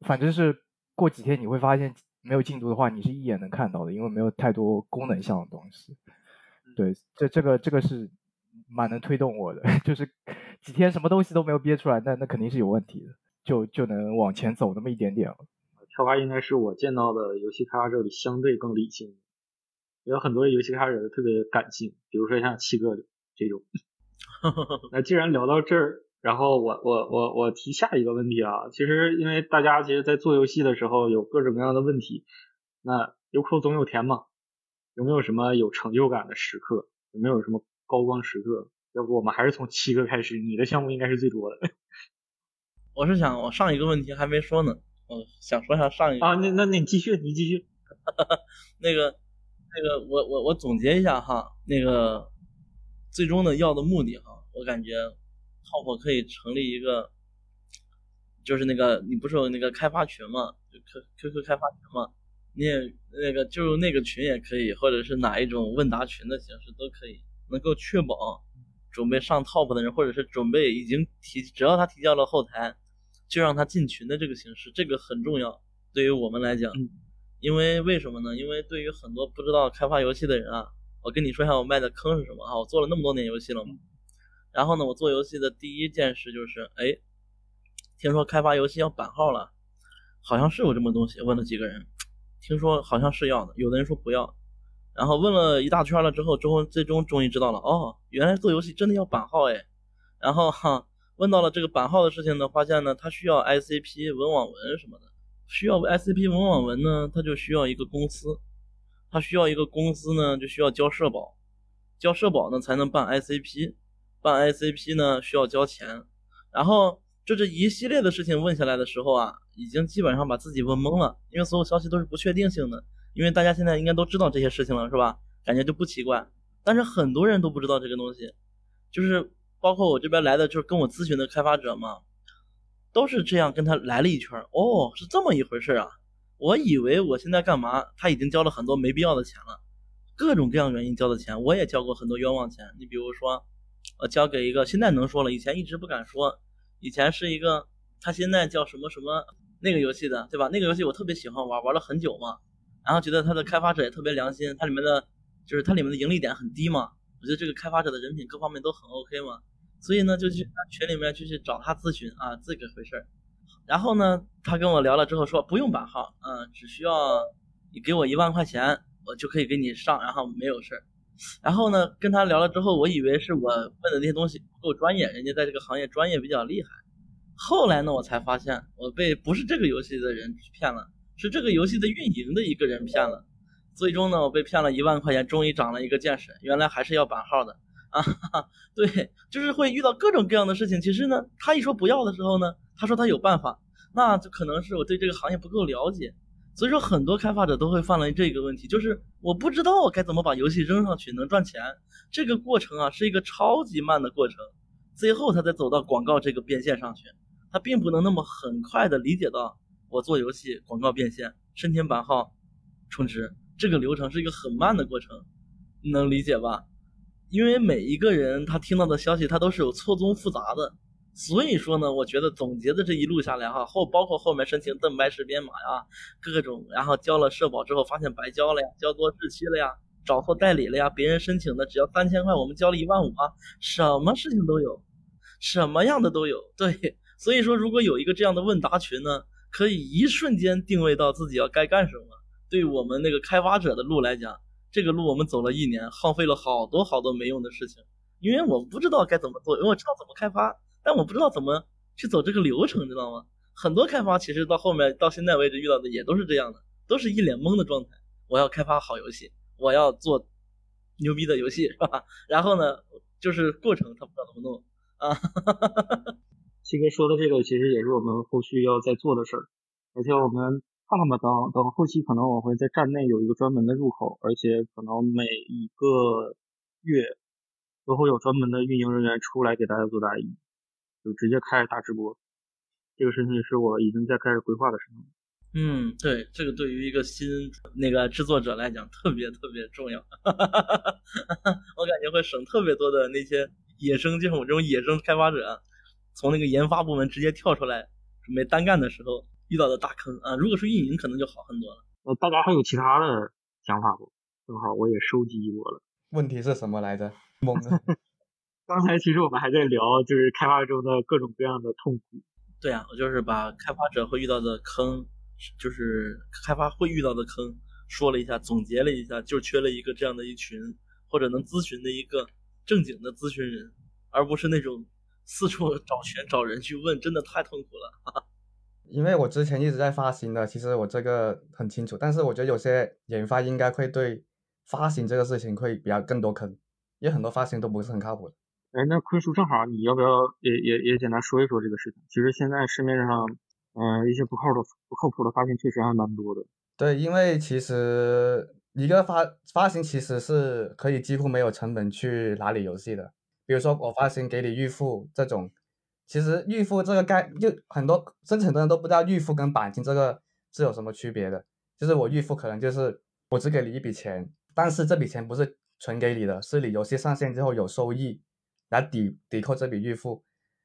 反正是过几天你会发现。没有进度的话，你是一眼能看到的，因为没有太多功能项的东西。对，这这个这个是蛮能推动我的，就是几天什么东西都没有憋出来，那那肯定是有问题的，就就能往前走那么一点点了。跳蛙应该是我见到的游戏开发者里相对更理性，有很多游戏开发者特别感性，比如说像七哥这种。那既然聊到这儿。然后我我我我提下一个问题啊，其实因为大家其实，在做游戏的时候有各种各样的问题，那有苦总有甜嘛，有没有什么有成就感的时刻？有没有什么高光时刻？要不我们还是从七哥开始，你的项目应该是最多的。我是想，我上一个问题还没说呢，我想说下上一个啊，那那那你继续，你继续。那个那个，我我我总结一下哈，那个最终的要的目的哈，我感觉。Top 可以成立一个，就是那个你不是有那个开发群嘛？就 Q Q Q 开发群嘛？你也那个就那个群也可以，或者是哪一种问答群的形式都可以，能够确保准备上 Top 的人，或者是准备已经提，只要他提交了后台，就让他进群的这个形式，这个很重要，对于我们来讲，因为为什么呢？因为对于很多不知道开发游戏的人啊，我跟你说一下我卖的坑是什么啊？我做了那么多年游戏了嘛。然后呢，我做游戏的第一件事就是，哎，听说开发游戏要版号了，好像是有这么东西。问了几个人，听说好像是要的，有的人说不要。然后问了一大圈了之后，最后最终终于知道了，哦，原来做游戏真的要版号哎。然后哈，问到了这个版号的事情呢，发现呢，它需要 ICP 文网文什么的，需要 ICP 文网文呢，它就需要一个公司，它需要一个公司呢，就需要交社保，交社保呢才能办 ICP。办 ICP 呢需要交钱，然后就这一系列的事情问下来的时候啊，已经基本上把自己问懵了，因为所有消息都是不确定性的。因为大家现在应该都知道这些事情了，是吧？感觉就不奇怪。但是很多人都不知道这个东西，就是包括我这边来的，就是跟我咨询的开发者嘛，都是这样跟他来了一圈。哦，是这么一回事啊！我以为我现在干嘛？他已经交了很多没必要的钱了，各种各样原因交的钱，我也交过很多冤枉钱。你比如说。我交给一个，现在能说了，以前一直不敢说。以前是一个，他现在叫什么什么那个游戏的，对吧？那个游戏我特别喜欢玩，玩了很久嘛，然后觉得它的开发者也特别良心，它里面的就是它里面的盈利点很低嘛，我觉得这个开发者的人品各方面都很 OK 嘛，所以呢就去他群里面就去找他咨询啊，这个回事儿。然后呢，他跟我聊了之后说不用版号，嗯，只需要你给我一万块钱，我就可以给你上，然后没有事儿。然后呢，跟他聊了之后，我以为是我问的那些东西不够专业，人家在这个行业专业比较厉害。后来呢，我才发现我被不是这个游戏的人骗了，是这个游戏的运营的一个人骗了。最终呢，我被骗了一万块钱，终于长了一个见识，原来还是要版号的啊！对，就是会遇到各种各样的事情。其实呢，他一说不要的时候呢，他说他有办法，那就可能是我对这个行业不够了解。所以说，很多开发者都会犯了这个问题，就是我不知道我该怎么把游戏扔上去能赚钱。这个过程啊，是一个超级慢的过程，最后他才走到广告这个变现上去，他并不能那么很快的理解到我做游戏广告变现、申请版号、充值这个流程是一个很慢的过程，你能理解吧？因为每一个人他听到的消息，他都是有错综复杂的。所以说呢，我觉得总结的这一路下来哈，后包括后面申请盾牌式编码呀，各种，然后交了社保之后发现白交了呀，交多日期了呀，找错代理了呀，别人申请的只要三千块，我们交了一万五啊，什么事情都有，什么样的都有。对，所以说如果有一个这样的问答群呢，可以一瞬间定位到自己要该干什么。对我们那个开发者的路来讲，这个路我们走了一年，耗费了好多好多没用的事情，因为我不知道该怎么做，因为我知道怎么开发。但我不知道怎么去走这个流程，知道吗？很多开发其实到后面到现在为止遇到的也都是这样的，都是一脸懵的状态。我要开发好游戏，我要做牛逼的游戏，是吧？然后呢，就是过程他不知道怎么弄啊。七哥说的这个其实也是我们后续要在做的事儿，而且我们看看吧，等等后期可能我会在站内有一个专门的入口，而且可能每一个月都会有专门的运营人员出来给大家做答疑。就直接开大直播，这个事情是我已经在开始规划的事情。嗯，对，这个对于一个新那个制作者来讲特别特别重要，我感觉会省特别多的那些野生，就像我这种野生开发者，从那个研发部门直接跳出来准备单干的时候遇到的大坑啊。如果是运营，可能就好很多了。呃，大家还有其他的想法不？正好我也收集过了。问题是什么来着？懵了。刚才其实我们还在聊，就是开发中的各种各样的痛苦。对啊，我就是把开发者会遇到的坑，就是开发会遇到的坑说了一下，总结了一下，就缺了一个这样的一群，或者能咨询的一个正经的咨询人，而不是那种四处找钱找人去问，真的太痛苦了。因为我之前一直在发行的，其实我这个很清楚，但是我觉得有些研发应该会对发行这个事情会比较更多坑，因为很多发行都不是很靠谱的。哎，那坤叔正好，你要不要也也也简单说一说这个事情？其实现在市面上，嗯，一些不靠的不靠谱的发行确实还蛮多的。对，因为其实一个发发行其实是可以几乎没有成本去拿你游戏的。比如说我发行给你预付这种，其实预付这个概就很多，甚至很多人都不知道预付跟钣金这个是有什么区别的。就是我预付可能就是我只给你一笔钱，但是这笔钱不是存给你的，是你游戏上线之后有收益。来抵抵扣这笔预付，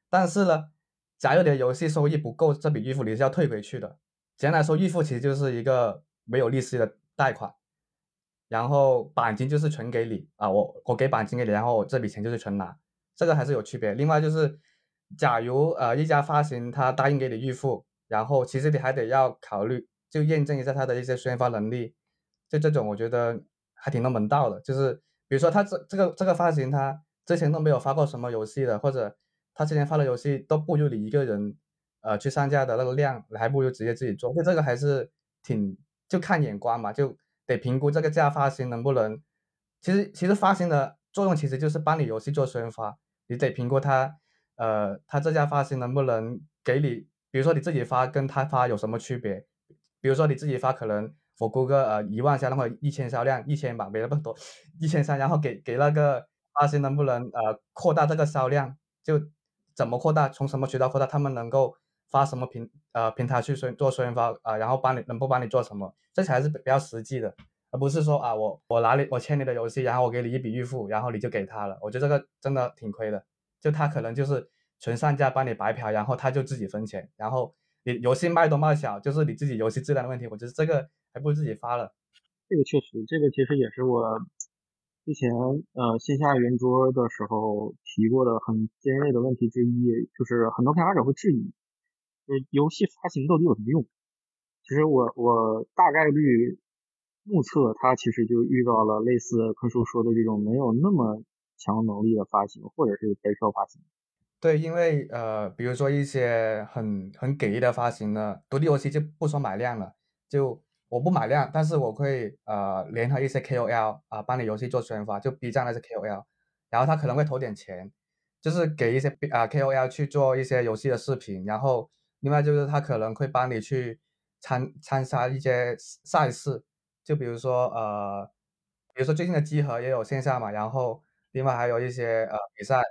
但是呢，假如你的游戏收益不够，这笔预付你是要退回去的。简单来说，预付其实就是一个没有利息的贷款，然后钣金就是纯给你啊，我我给钣金给你，然后这笔钱就是纯拿，这个还是有区别。另外就是，假如呃一家发行他答应给你预付，然后其实你还得要考虑，就验证一下他的一些宣发能力，就这种我觉得还挺能门道的。就是比如说他这这个这个发行他。之前都没有发过什么游戏的，或者他之前发的游戏都不如你一个人，呃，去上架的那个量，你还不如直接自己做。所以这个还是挺就看眼光嘛，就得评估这个价发行能不能。其实其实发行的作用其实就是帮你游戏做宣发，你得评估它，呃，他这家发行能不能给你，比如说你自己发跟他发有什么区别？比如说你自己发可能我估个呃一万销量或者一千销量，一千吧，没那么多，一千三，然后给给那个。发行能不能呃扩大这个销量？就怎么扩大？从什么渠道扩大？他们能够发什么平呃平台去宣做宣发啊？然后帮你能不帮你做什么？这才是比较实际的，而不是说啊我我拿你我签你的游戏，然后我给你一笔预付，然后你就给他了。我觉得这个真的挺亏的。就他可能就是纯上架帮你白嫖，然后他就自己分钱，然后你游戏卖多卖少，就是你自己游戏质量的问题。我觉得这个还不如自己发了。这个确实，这个其实也是我之前呃线下圆桌的时候提过的很尖锐的问题之一，就是很多开发者会质疑，就是游戏发行到底有什么用？其实我我大概率目测，它其实就遇到了类似坤叔说的这种没有那么强能力的发行，或者是白嫖发行。对，因为呃，比如说一些很很给力的发行呢，独立游戏就不说买量了，就我不买量，但是我会呃联合一些 KOL 啊，帮你游戏做宣发，就 B 站那些 KOL，然后他可能会投点钱，就是给一些啊 KOL 去做一些游戏的视频，然后另外就是他可能会帮你去参参加一些赛事，就比如说呃，比如说最近的集合也有线下嘛，然后另外还有一些呃比赛。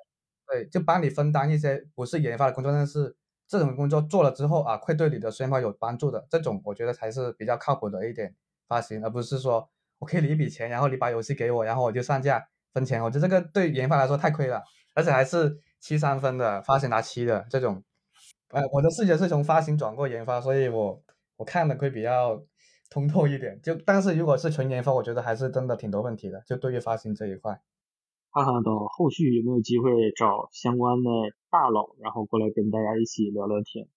对，就帮你分担一些不是研发的工作，但是这种工作做了之后啊，会对你的宣发有帮助的，这种我觉得才是比较靠谱的一点发行，而不是说我给你一笔钱，然后你把游戏给我，然后我就上架分钱，我觉得这个对研发来说太亏了，而且还是七三分的发行拿七的这种，哎，我的视角是从发行转过研发，所以我我看的会比较通透一点，就但是如果是纯研发，我觉得还是真的挺多问题的，就对于发行这一块。看看等后续有没有机会找相关的大佬，然后过来跟大家一起聊聊天。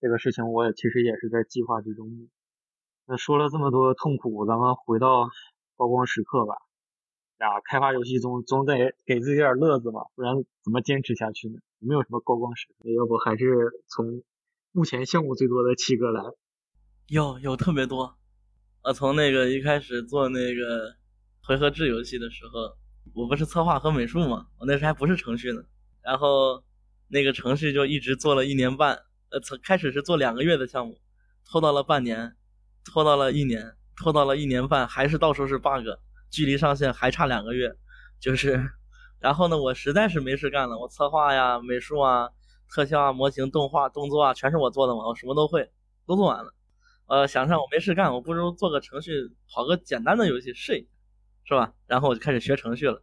这个事情我也其实也是在计划之中。那说了这么多痛苦，咱们回到高光时刻吧。呀，开发游戏中总得给自己点乐子嘛，不然怎么坚持下去呢？没有什么高光时刻？要不还是从目前项目最多的七哥来。有有特别多。呃，从那个一开始做那个回合制游戏的时候。我不是策划和美术嘛，我那时还不是程序呢，然后那个程序就一直做了一年半，呃，从开始是做两个月的项目，拖到了半年，拖到了一年，拖到了一年半，还是到处是 bug，距离上线还差两个月，就是，然后呢，我实在是没事干了，我策划呀、美术啊、特效啊、模型、动画、动作啊，全是我做的嘛，我什么都会，都做完了，呃，想想我没事干，我不如做个程序，跑个简单的游戏试一下。是吧？然后我就开始学程序了，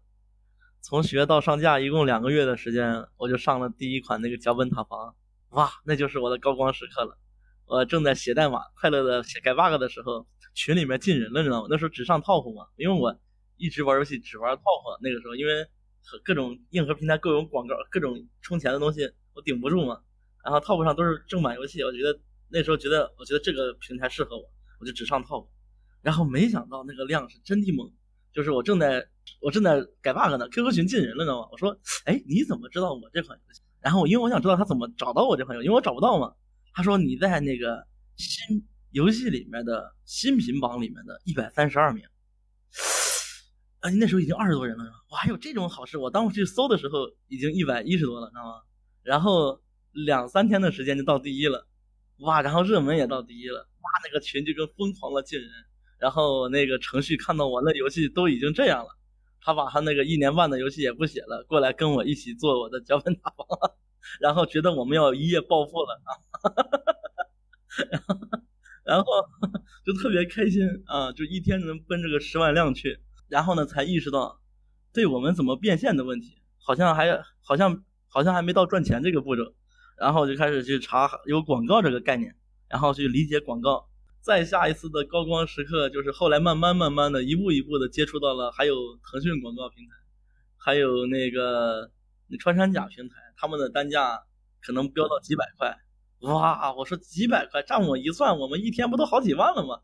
从学到上架一共两个月的时间，我就上了第一款那个脚本塔防，哇，那就是我的高光时刻了。我正在写代码，快乐的写改 bug 的时候，群里面进人了，你知道吗？那时候只上 top 嘛，因为我一直玩游戏只玩 top。那个时候因为和各种硬核平台各种广告、各种充钱的东西，我顶不住嘛。然后 top 上都是正版游戏，我觉得那时候觉得，我觉得这个平台适合我，我就只上 top。然后没想到那个量是真的猛。就是我正在我正在改 bug 呢，QQ 群进人了，知道吗？我说，哎，你怎么知道我这款游戏？然后因为我想知道他怎么找到我这款游戏，因为我找不到嘛。他说你在那个新游戏里面的新品榜里面的一百三十二名。啊，那时候已经二十多人了，是吧？哇，还有这种好事！我当时去搜的时候已经一百一十多了，知道吗？然后两三天的时间就到第一了，哇！然后热门也到第一了，哇！那个群就跟疯狂的进人。然后那个程序看到我那游戏都已经这样了，他把他那个一年半的游戏也不写了，过来跟我一起做我的脚本塔防，然后觉得我们要一夜暴富了啊，然后就特别开心啊，就一天能奔这个十万量去，然后呢才意识到，对我们怎么变现的问题，好像还好像好像还没到赚钱这个步骤，然后就开始去查有广告这个概念，然后去理解广告。再下一次的高光时刻，就是后来慢慢慢慢的一步一步的接触到了，还有腾讯广告平台，还有那个那穿山甲平台，他们的单价可能飙到几百块，哇！我说几百块，账我一算，我们一天不都好几万了吗？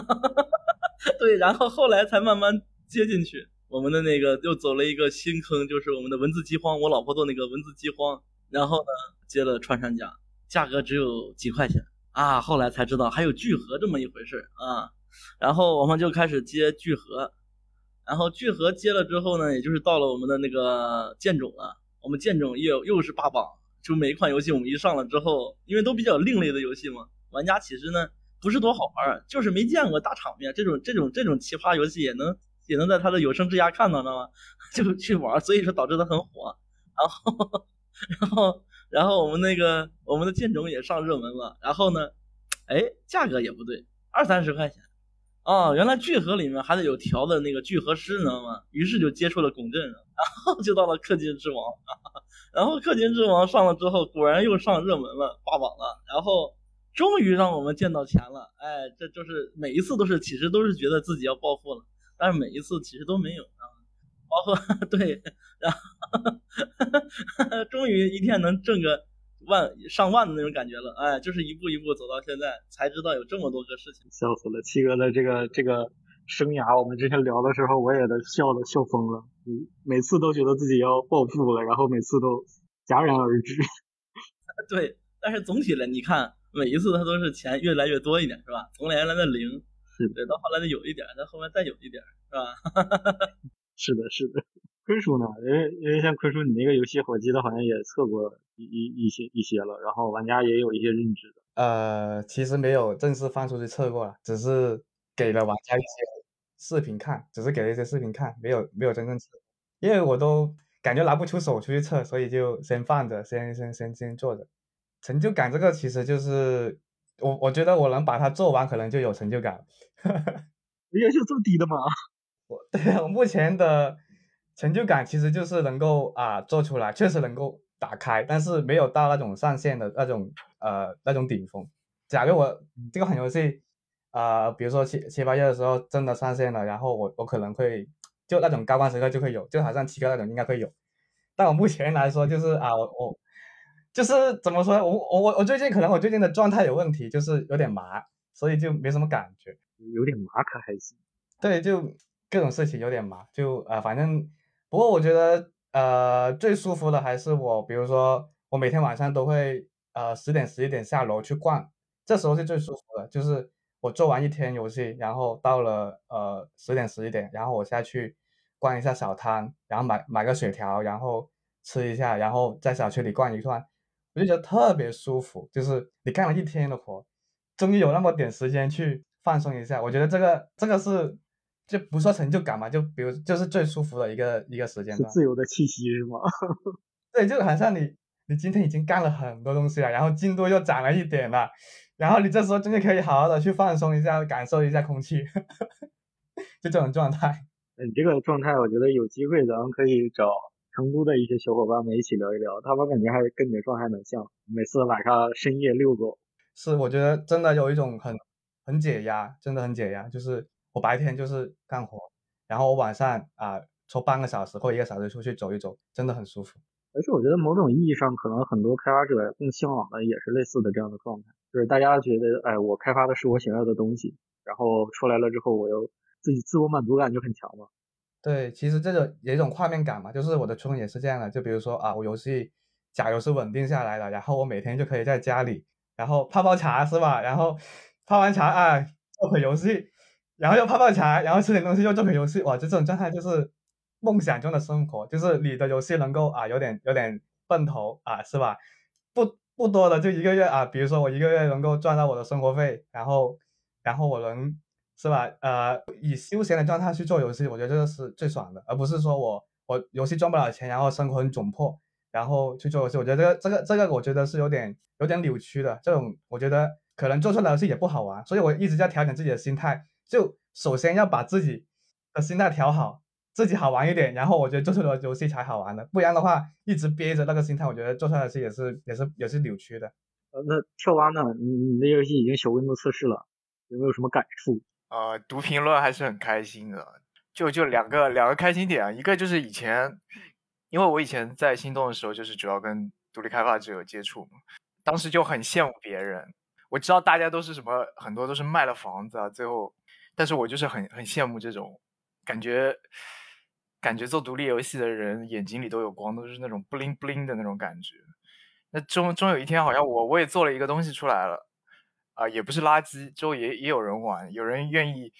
对，然后后来才慢慢接进去，我们的那个又走了一个新坑，就是我们的文字饥荒，我老婆做那个文字饥荒，然后呢接了穿山甲，价格只有几块钱。啊，后来才知道还有聚合这么一回事啊，然后我们就开始接聚合，然后聚合接了之后呢，也就是到了我们的那个剑种了。我们剑种又又是霸榜，就每一款游戏我们一上了之后，因为都比较另类的游戏嘛，玩家其实呢不是多好玩，就是没见过大场面，这种这种这种奇葩游戏也能也能在他的有生之涯看到，知道吗？就去玩，所以说导致他很火，然后 然后。然后我们那个我们的剑种也上热门了，然后呢，哎，价格也不对，二三十块钱，哦，原来聚合里面还得有调的那个聚合师，你知道吗？于是就接触了拱阵，然后就到了氪金之王，然后氪金之王上了之后，果然又上热门了，霸榜了，然后终于让我们见到钱了。哎，这就是每一次都是，其实都是觉得自己要暴富了，但是每一次其实都没有啊。包 括对，然后 终于一天能挣个。万上万的那种感觉了，哎，就是一步一步走到现在，才知道有这么多个事情。笑死了，七哥的这个这个生涯，我们之前聊的时候，我也都笑的笑疯了。嗯，每次都觉得自己要暴富了，然后每次都戛然而止。对，但是总体来，你看每一次他都是钱越来越多一点，是吧？从原来的零，是对，到后来的有一点，到后面再有一点，是吧？是的，是的。坤叔呢？因为因为像坤叔，你那个游戏，火机的好像也测过一一一些一些了，然后玩家也有一些认知的。呃，其实没有正式放出去测过了，只是给了玩家一些视频看，只是给了一些视频看，没有没有真正测。因为我都感觉拿不出手出去测，所以就先放着，先先先先做着。成就感这个其实就是我我觉得我能把它做完，可能就有成就感。你也是这么低的吗？我 对我目前的。成就感其实就是能够啊做出来，确实能够打开，但是没有到那种上线的那种呃那种顶峰。假如我这个款游戏啊，比如说七七八月的时候真的上线了，然后我我可能会就那种高光时刻就会有，就好像七哥那种应该会有。但我目前来说就是啊我我就是怎么说，我我我我最近可能我最近的状态有问题，就是有点麻，所以就没什么感觉。有点麻可还行。对，就各种事情有点忙，就啊反正。不过我觉得，呃，最舒服的还是我，比如说我每天晚上都会，呃，十点十一点下楼去逛，这时候是最舒服的，就是我做完一天游戏，然后到了呃十点十一点，然后我下去逛一下小摊，然后买买个雪条，然后吃一下，然后在小区里逛一逛，我就觉得特别舒服，就是你干了一天的活，终于有那么点时间去放松一下，我觉得这个这个是。就不说成就感嘛，就比如就是最舒服的一个一个时间段，自由的气息是吗？对，就好像你你今天已经干了很多东西了，然后进度又涨了一点了，然后你这时候真的可以好好的去放松一下，感受一下空气，就这种状态。你这个状态，我觉得有机会咱们可以找成都的一些小伙伴们一起聊一聊，他们感觉还跟你的状态蛮像，每次晚上深夜遛狗。是，我觉得真的有一种很很解压，真的很解压，就是。我白天就是干活，然后我晚上啊抽半个小时或一个小时出去走一走，真的很舒服。而且我觉得某种意义上，可能很多开发者更向往的也是类似的这样的状态，就是大家觉得，哎，我开发的是我想要的东西，然后出来了之后，我又自己自我满足感就很强嘛。对，其实这个有一种画面感嘛，就是我的初衷也是这样的。就比如说啊，我游戏假如是稳定下来了，然后我每天就可以在家里，然后泡泡茶是吧？然后泡完茶啊，做会游戏。然后又泡泡茶，然后吃点东西，又做个游戏，哇！就这种状态就是梦想中的生活，就是你的游戏能够啊有点有点奔头啊，是吧？不不多的，就一个月啊，比如说我一个月能够赚到我的生活费，然后然后我能是吧？呃，以休闲的状态去做游戏，我觉得这个是最爽的，而不是说我我游戏赚不了钱，然后生活很窘迫，然后去做游戏，我觉得这个这个这个我觉得是有点有点扭曲的，这种我觉得可能做出来的游戏也不好玩，所以我一直在调整自己的心态。就首先要把自己的心态调好，自己好玩一点，然后我觉得做出来的游戏才好玩的。不然的话，一直憋着那个心态，我觉得做出来的游戏也是也是也是扭曲的。呃，那跳蛙呢？你你的游戏已经小规模测试了，有没有什么感触？呃，读评论还是很开心的。就就两个两个开心点啊，一个就是以前，因为我以前在心动的时候，就是主要跟独立开发者有接触嘛，当时就很羡慕别人。我知道大家都是什么，很多都是卖了房子啊，最后。但是我就是很很羡慕这种感觉，感觉做独立游戏的人眼睛里都有光，都是那种不灵不灵的那种感觉。那终终有一天，好像我我也做了一个东西出来了，啊，也不是垃圾，之后也也有人玩，有人愿意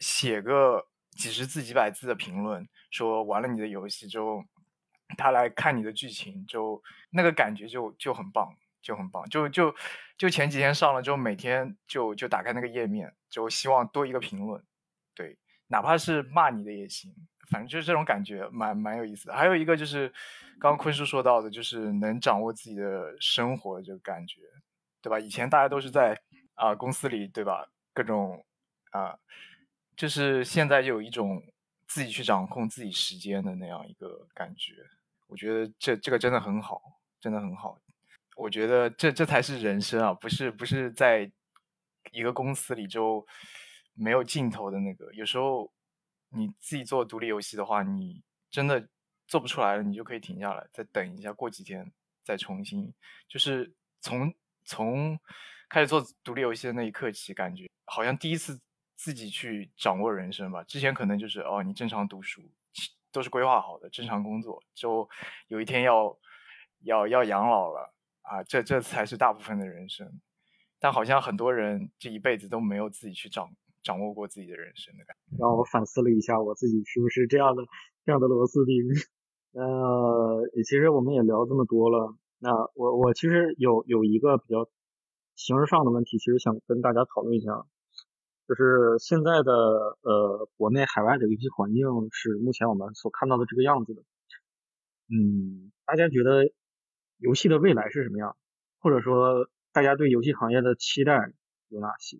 写个几十字几百字的评论，说玩了你的游戏之后，他来看你的剧情，就那个感觉就就很棒。就很棒，就就就前几天上了之后，每天就就打开那个页面，就希望多一个评论，对，哪怕是骂你的也行，反正就是这种感觉，蛮蛮有意思的。还有一个就是刚刚坤叔说到的，就是能掌握自己的生活这个感觉，对吧？以前大家都是在啊公司里，对吧？各种啊就是现在就有一种自己去掌控自己时间的那样一个感觉。我觉得这这个真的很好，真的很好。我觉得这这才是人生啊，不是不是在一个公司里就没有尽头的那个。有时候你自己做独立游戏的话，你真的做不出来了，你就可以停下来，再等一下，过几天再重新。就是从从开始做独立游戏的那一刻起，感觉好像第一次自己去掌握人生吧。之前可能就是哦，你正常读书。都是规划好的，正常工作，就有一天要要要养老了啊，这这才是大部分的人生。但好像很多人这一辈子都没有自己去掌掌握过自己的人生的感觉。让我反思了一下，我自己是不是这样的这样的螺丝钉？呃，其实我们也聊这么多了，那我我其实有有一个比较形式上的问题，其实想跟大家讨论一下。就是现在的呃，国内海外的游戏环境是目前我们所看到的这个样子的。嗯，大家觉得游戏的未来是什么样？或者说，大家对游戏行业的期待有哪些？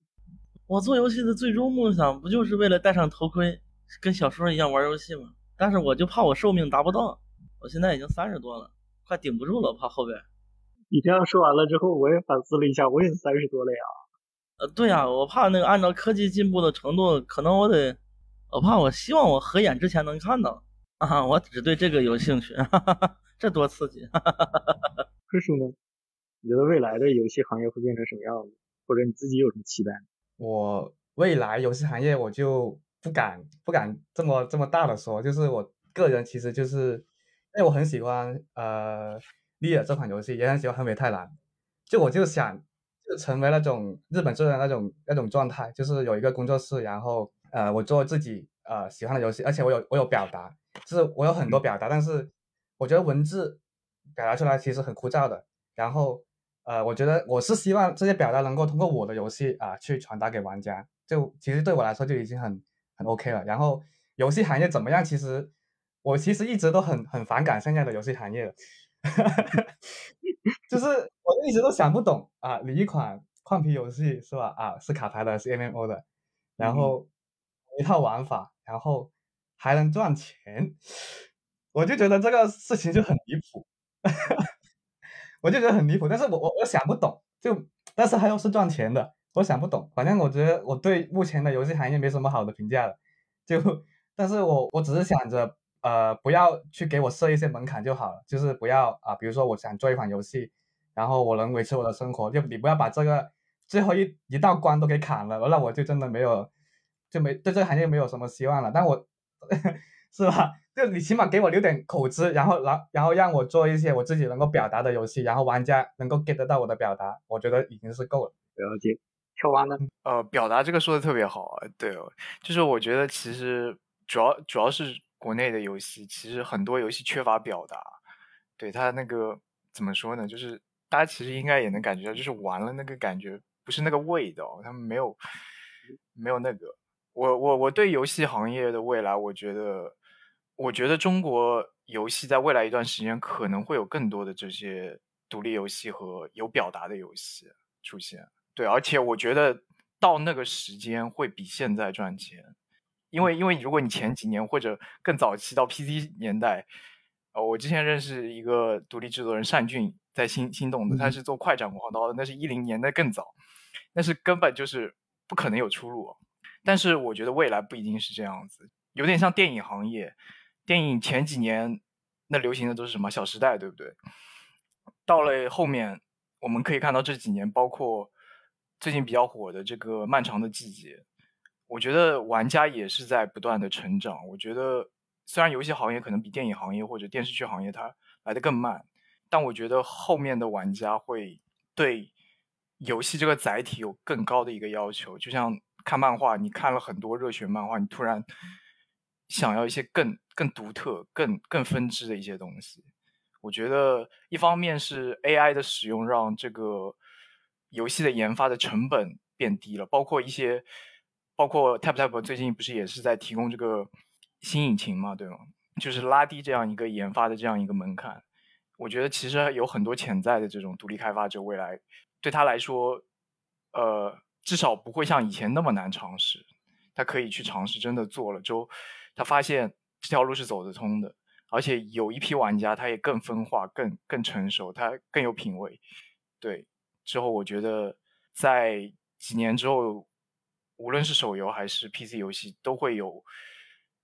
我做游戏的最终梦想不就是为了戴上头盔，跟小说一样玩游戏吗？但是我就怕我寿命达不到。我现在已经三十多了，快顶不住了，怕后边。你这样说完了之后，我也反思了一下，我也三十多了呀。呃，对呀，我怕那个按照科技进步的程度，可能我得，我怕我希望我合眼之前能看到啊，我只对这个有兴趣，哈哈哈，这多刺激！哈哈哈哈哈。科叔呢？你觉得未来的游戏行业会变成什么样子？或者你自己有什么期待？我未来游戏行业我就不敢不敢这么这么大的说，就是我个人其实就是，因为我很喜欢呃《利尔》这款游戏，也很喜欢《横美太郎》，就我就想。就成为那种日本式的那种那种状态，就是有一个工作室，然后呃，我做自己呃喜欢的游戏，而且我有我有表达，就是我有很多表达，但是我觉得文字表达出来其实很枯燥的。然后呃，我觉得我是希望这些表达能够通过我的游戏啊去传达给玩家，就其实对我来说就已经很很 OK 了。然后游戏行业怎么样？其实我其实一直都很很反感现在的游戏行业。就是我一直都想不懂啊，你一款矿皮游戏是吧？啊，是卡牌的，是 MMO 的，然后一套玩法，然后还能赚钱，我就觉得这个事情就很离谱，我就觉得很离谱。但是我我我想不懂，就但是它又是赚钱的，我想不懂。反正我觉得我对目前的游戏行业没什么好的评价了，就但是我我只是想着。呃，不要去给我设一些门槛就好了，就是不要啊，比如说我想做一款游戏，然后我能维持我的生活，就你不要把这个最后一一道关都给砍了，那我就真的没有，就没对这个行业没有什么希望了。但我是吧？就你起码给我留点口子，然后然然后让我做一些我自己能够表达的游戏，然后玩家能够 get 得到我的表达，我觉得已经是够了。了解，跳蛙呢？呃，表达这个说的特别好啊，对，就是我觉得其实主要主要是。国内的游戏其实很多游戏缺乏表达，对它那个怎么说呢？就是大家其实应该也能感觉到，就是玩了那个感觉不是那个味道，他们没有没有那个。我我我对游戏行业的未来，我觉得我觉得中国游戏在未来一段时间可能会有更多的这些独立游戏和有表达的游戏出现。对，而且我觉得到那个时间会比现在赚钱。因为，因为如果你前几年或者更早期到 PC 年代，呃，我之前认识一个独立制作人单俊，在心心动的，他是做快斩狂刀的，那是一零年，那更早，那是根本就是不可能有出路。但是我觉得未来不一定是这样子，有点像电影行业，电影前几年那流行的都是什么《小时代》，对不对？到了后面，我们可以看到这几年，包括最近比较火的这个《漫长的季节》。我觉得玩家也是在不断的成长。我觉得虽然游戏行业可能比电影行业或者电视剧行业它来的更慢，但我觉得后面的玩家会对游戏这个载体有更高的一个要求。就像看漫画，你看了很多热血漫画，你突然想要一些更更独特、更更分支的一些东西。我觉得一方面是 AI 的使用让这个游戏的研发的成本变低了，包括一些。包括 TapTap 最近不是也是在提供这个新引擎嘛，对吗？就是拉低这样一个研发的这样一个门槛。我觉得其实有很多潜在的这种独立开发者，未来对他来说，呃，至少不会像以前那么难尝试。他可以去尝试，真的做了之后，他发现这条路是走得通的，而且有一批玩家他也更分化、更更成熟，他更有品味。对，之后我觉得在几年之后，无论是手游还是 PC 游戏，都会有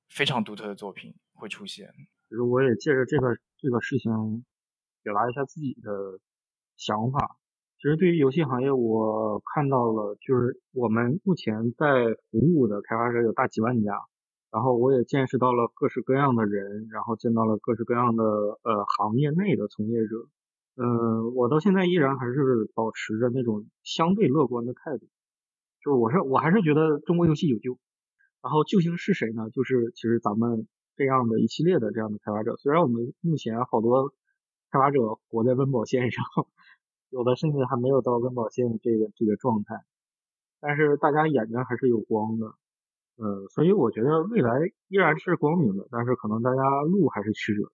非常独特的作品会出现。其实我也借着这个这个事情表达一下自己的想法。其实对于游戏行业，我看到了，就是我们目前在服务的开发者有大几万家，然后我也见识到了各式各样的人，然后见到了各式各样的呃行业内的从业者。嗯，我到现在依然还是保持着那种相对乐观的态度，就是我是我还是觉得中国游戏有救。然后救星是谁呢？就是其实咱们这样的一系列的这样的开发者，虽然我们目前好多开发者活在温饱线上。有的甚至还没有到温饱线这个这个状态，但是大家眼睛还是有光的，呃，所以我觉得未来依然是光明的，但是可能大家路还是曲折。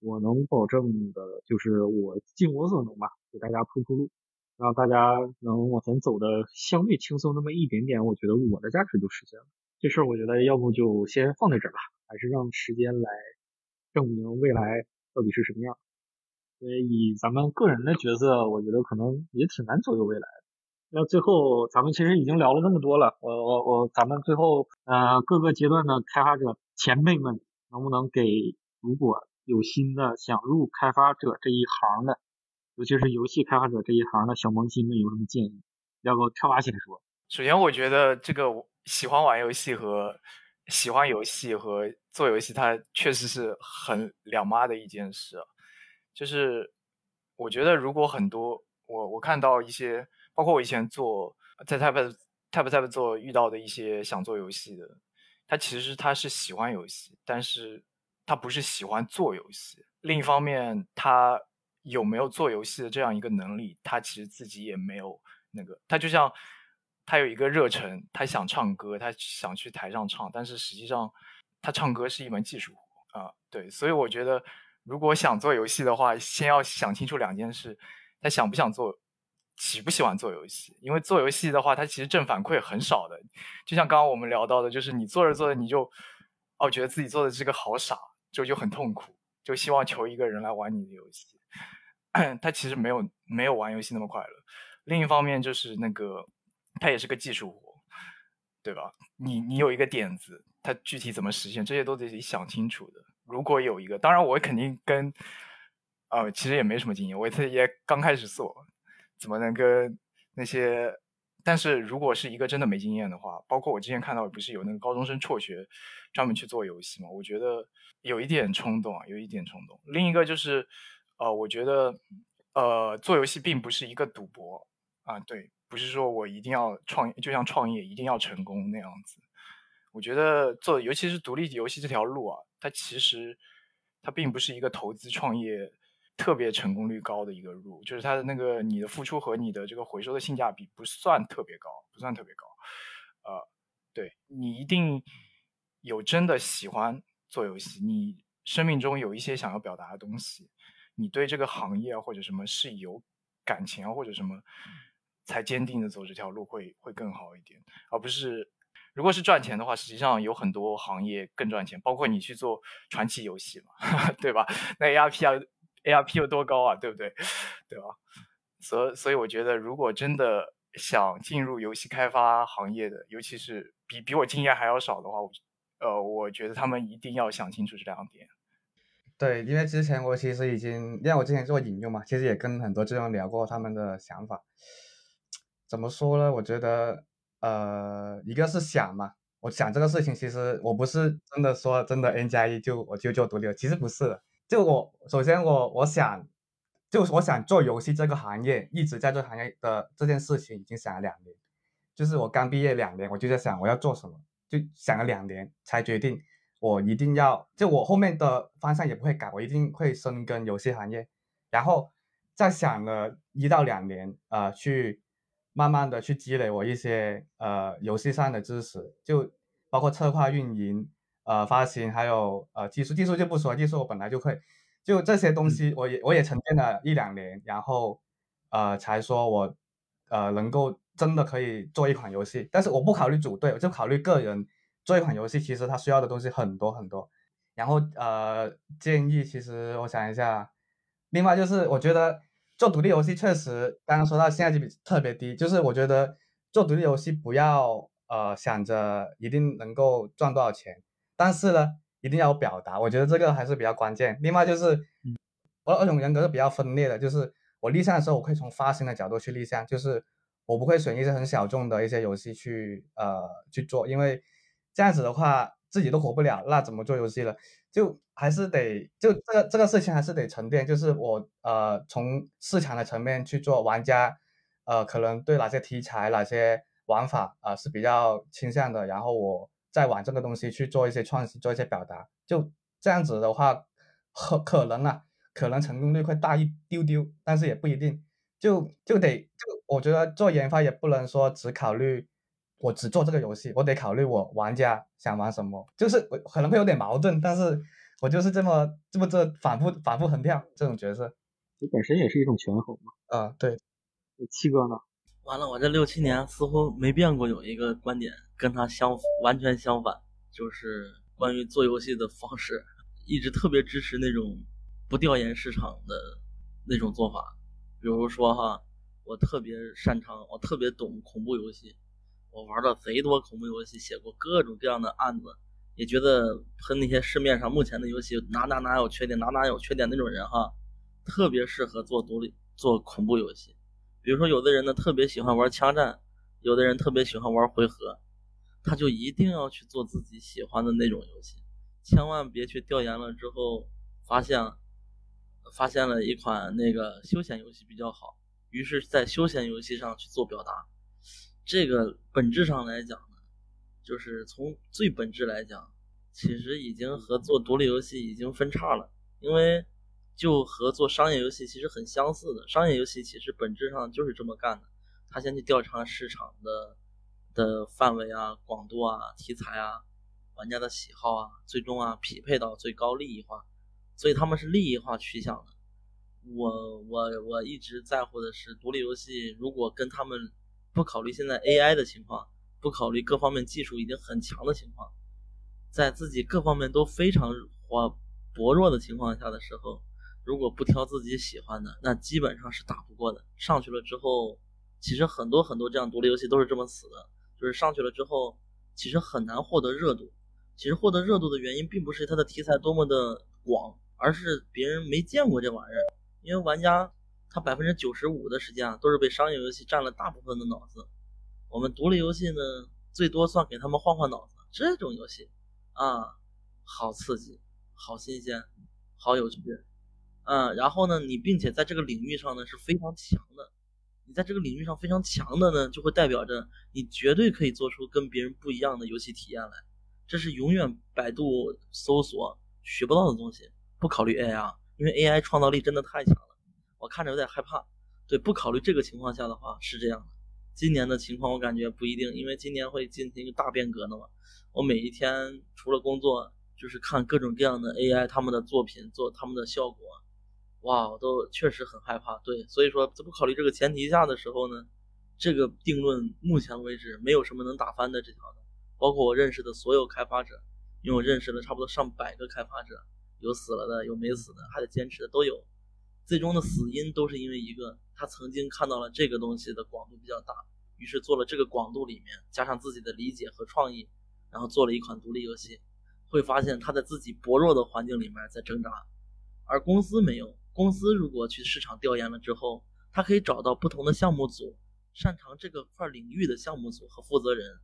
我能保证的就是我尽我所能吧，给大家铺铺路，让大家能往前走的相对轻松那么一点点，我觉得我的价值就实现了。这事儿我觉得要不就先放在这儿吧，还是让时间来证明未来到底是什么样。所以以咱们个人的角色，我觉得可能也挺难左右未来的。那最后咱们其实已经聊了那么多了，我我我，咱们最后呃各个阶段的开发者前辈们，能不能给如果有新的想入开发者这一行的，尤其是游戏开发者这一行的小萌新们有什么建议？要不跳蛙先说。首先，我觉得这个喜欢玩游戏和喜欢游戏和做游戏，它确实是很两妈的一件事。就是我觉得，如果很多我我看到一些，包括我以前做在 Type Type Type 做遇到的一些想做游戏的，他其实他是喜欢游戏，但是他不是喜欢做游戏。另一方面，他有没有做游戏的这样一个能力，他其实自己也没有那个。他就像他有一个热忱，他想唱歌，他想去台上唱，但是实际上他唱歌是一门技术活啊。对，所以我觉得。如果想做游戏的话，先要想清楚两件事：他想不想做，喜不喜欢做游戏。因为做游戏的话，它其实正反馈很少的。就像刚刚我们聊到的，就是你做着做着你就哦觉得自己做的这个好傻，就就很痛苦，就希望求一个人来玩你的游戏。他其实没有没有玩游戏那么快乐。另一方面就是那个，他也是个技术活，对吧？你你有一个点子，它具体怎么实现，这些都得想清楚的。如果有一个，当然我肯定跟，呃，其实也没什么经验，我也 也刚开始做，怎么能跟那些？但是如果是一个真的没经验的话，包括我之前看到不是有那个高中生辍学，专门去做游戏嘛？我觉得有一点冲动啊，有一点冲动。另一个就是，呃，我觉得，呃，做游戏并不是一个赌博啊，对，不是说我一定要创，就像创业一定要成功那样子。我觉得做，尤其是独立游戏这条路啊，它其实它并不是一个投资创业特别成功率高的一个路，就是它的那个你的付出和你的这个回收的性价比不算特别高，不算特别高。呃，对你一定有真的喜欢做游戏，你生命中有一些想要表达的东西，你对这个行业或者什么是有感情或者什么，才坚定的走这条路会会更好一点，而不是。如果是赚钱的话，实际上有很多行业更赚钱，包括你去做传奇游戏嘛，对吧？那 ARP 啊，ARP 有多高啊，对不对？对吧？所所以我觉得，如果真的想进入游戏开发行业的，尤其是比比我经验还要少的话，我呃，我觉得他们一定要想清楚这两点。对，因为之前我其实已经，因为我之前做引用嘛，其实也跟很多这种聊过他们的想法。怎么说呢？我觉得。呃，一个是想嘛，我想这个事情，其实我不是真的说真的 N 加一就我就做独立，其实不是的。就我首先我我想，就我想做游戏这个行业，一直在做行业的这件事情已经想了两年，就是我刚毕业两年，我就在想我要做什么，就想了两年才决定我一定要，就我后面的方向也不会改，我一定会深耕游戏行业，然后再想了一到两年，呃，去。慢慢的去积累我一些呃游戏上的知识，就包括策划、运营、呃发行，还有呃技术。技术就不说，技术我本来就会，就这些东西我也我也沉淀了一两年，然后呃才说我呃能够真的可以做一款游戏。但是我不考虑组队，我就考虑个人做一款游戏，其实它需要的东西很多很多。然后呃，建议其实我想一下，另外就是我觉得做独立游戏确实，刚刚说到性价比特别低，就是我觉得做独立游戏不要呃想着一定能够赚多少钱，但是呢，一定要有表达，我觉得这个还是比较关键。另外就是，我二种人格是比较分裂的，就是我立项的时候，我会从发行的角度去立项，就是我不会选一些很小众的一些游戏去呃去做，因为这样子的话。自己都活不了，那怎么做游戏了？就还是得就这个这个事情还是得沉淀。就是我呃从市场的层面去做，玩家呃可能对哪些题材、哪些玩法啊是比较倾向的，然后我再往这个东西去做一些创新，做一些表达。就这样子的话，可可能啊，可能成功率会大一丢丢，但是也不一定。就就得就我觉得做研发也不能说只考虑。我只做这个游戏，我得考虑我玩家想玩什么，就是我可能会有点矛盾，但是我就是这么这么这反复反复横跳这种角色，这本身也是一种权衡嘛。啊，对。七哥呢？完了，我这六七年似乎没变过，有一个观点跟他相完全相反，就是关于做游戏的方式，一直特别支持那种不调研市场的那种做法。比如说哈，我特别擅长，我特别懂恐怖游戏。我玩了贼多恐怖游戏，写过各种各样的案子，也觉得和那些市面上目前的游戏哪哪哪有缺点，哪哪有缺点那种人哈，特别适合做独立做恐怖游戏。比如说，有的人呢特别喜欢玩枪战，有的人特别喜欢玩回合，他就一定要去做自己喜欢的那种游戏，千万别去调研了之后发现发现了一款那个休闲游戏比较好，于是，在休闲游戏上去做表达。这个本质上来讲呢，就是从最本质来讲，其实已经和做独立游戏已经分叉了。因为就和做商业游戏其实很相似的，商业游戏其实本质上就是这么干的。他先去调查市场的的范围啊、广度啊、题材啊、玩家的喜好啊，最终啊匹配到最高利益化。所以他们是利益化趋向的。我我我一直在乎的是独立游戏，如果跟他们。不考虑现在 AI 的情况，不考虑各方面技术已经很强的情况，在自己各方面都非常或薄弱的情况下的时候，如果不挑自己喜欢的，那基本上是打不过的。上去了之后，其实很多很多这样独立游戏都是这么死的，就是上去了之后，其实很难获得热度。其实获得热度的原因并不是它的题材多么的广，而是别人没见过这玩意儿，因为玩家。他百分之九十五的时间啊，都是被商业游戏占了大部分的脑子。我们独立游戏呢，最多算给他们换换脑子。这种游戏啊，好刺激，好新鲜，好有趣。嗯，然后呢，你并且在这个领域上呢是非常强的。你在这个领域上非常强的呢，就会代表着你绝对可以做出跟别人不一样的游戏体验来。这是永远百度搜索学不到的东西。不考虑 AI 啊，因为 AI 创造力真的太强了。我看着有点害怕，对，不考虑这个情况下的话是这样的。今年的情况我感觉不一定，因为今年会进行一个大变革的嘛。我每一天除了工作，就是看各种各样的 AI 他们的作品做他们的效果，哇，我都确实很害怕。对，所以说在不考虑这个前提下的时候呢，这个定论目前为止没有什么能打翻的这条的。包括我认识的所有开发者，因为我认识了差不多上百个开发者，有死了的，有没死的，还在坚持的都有。最终的死因都是因为一个，他曾经看到了这个东西的广度比较大，于是做了这个广度里面加上自己的理解和创意，然后做了一款独立游戏。会发现他在自己薄弱的环境里面在挣扎，而公司没有。公司如果去市场调研了之后，他可以找到不同的项目组，擅长这个块领域的项目组和负责人，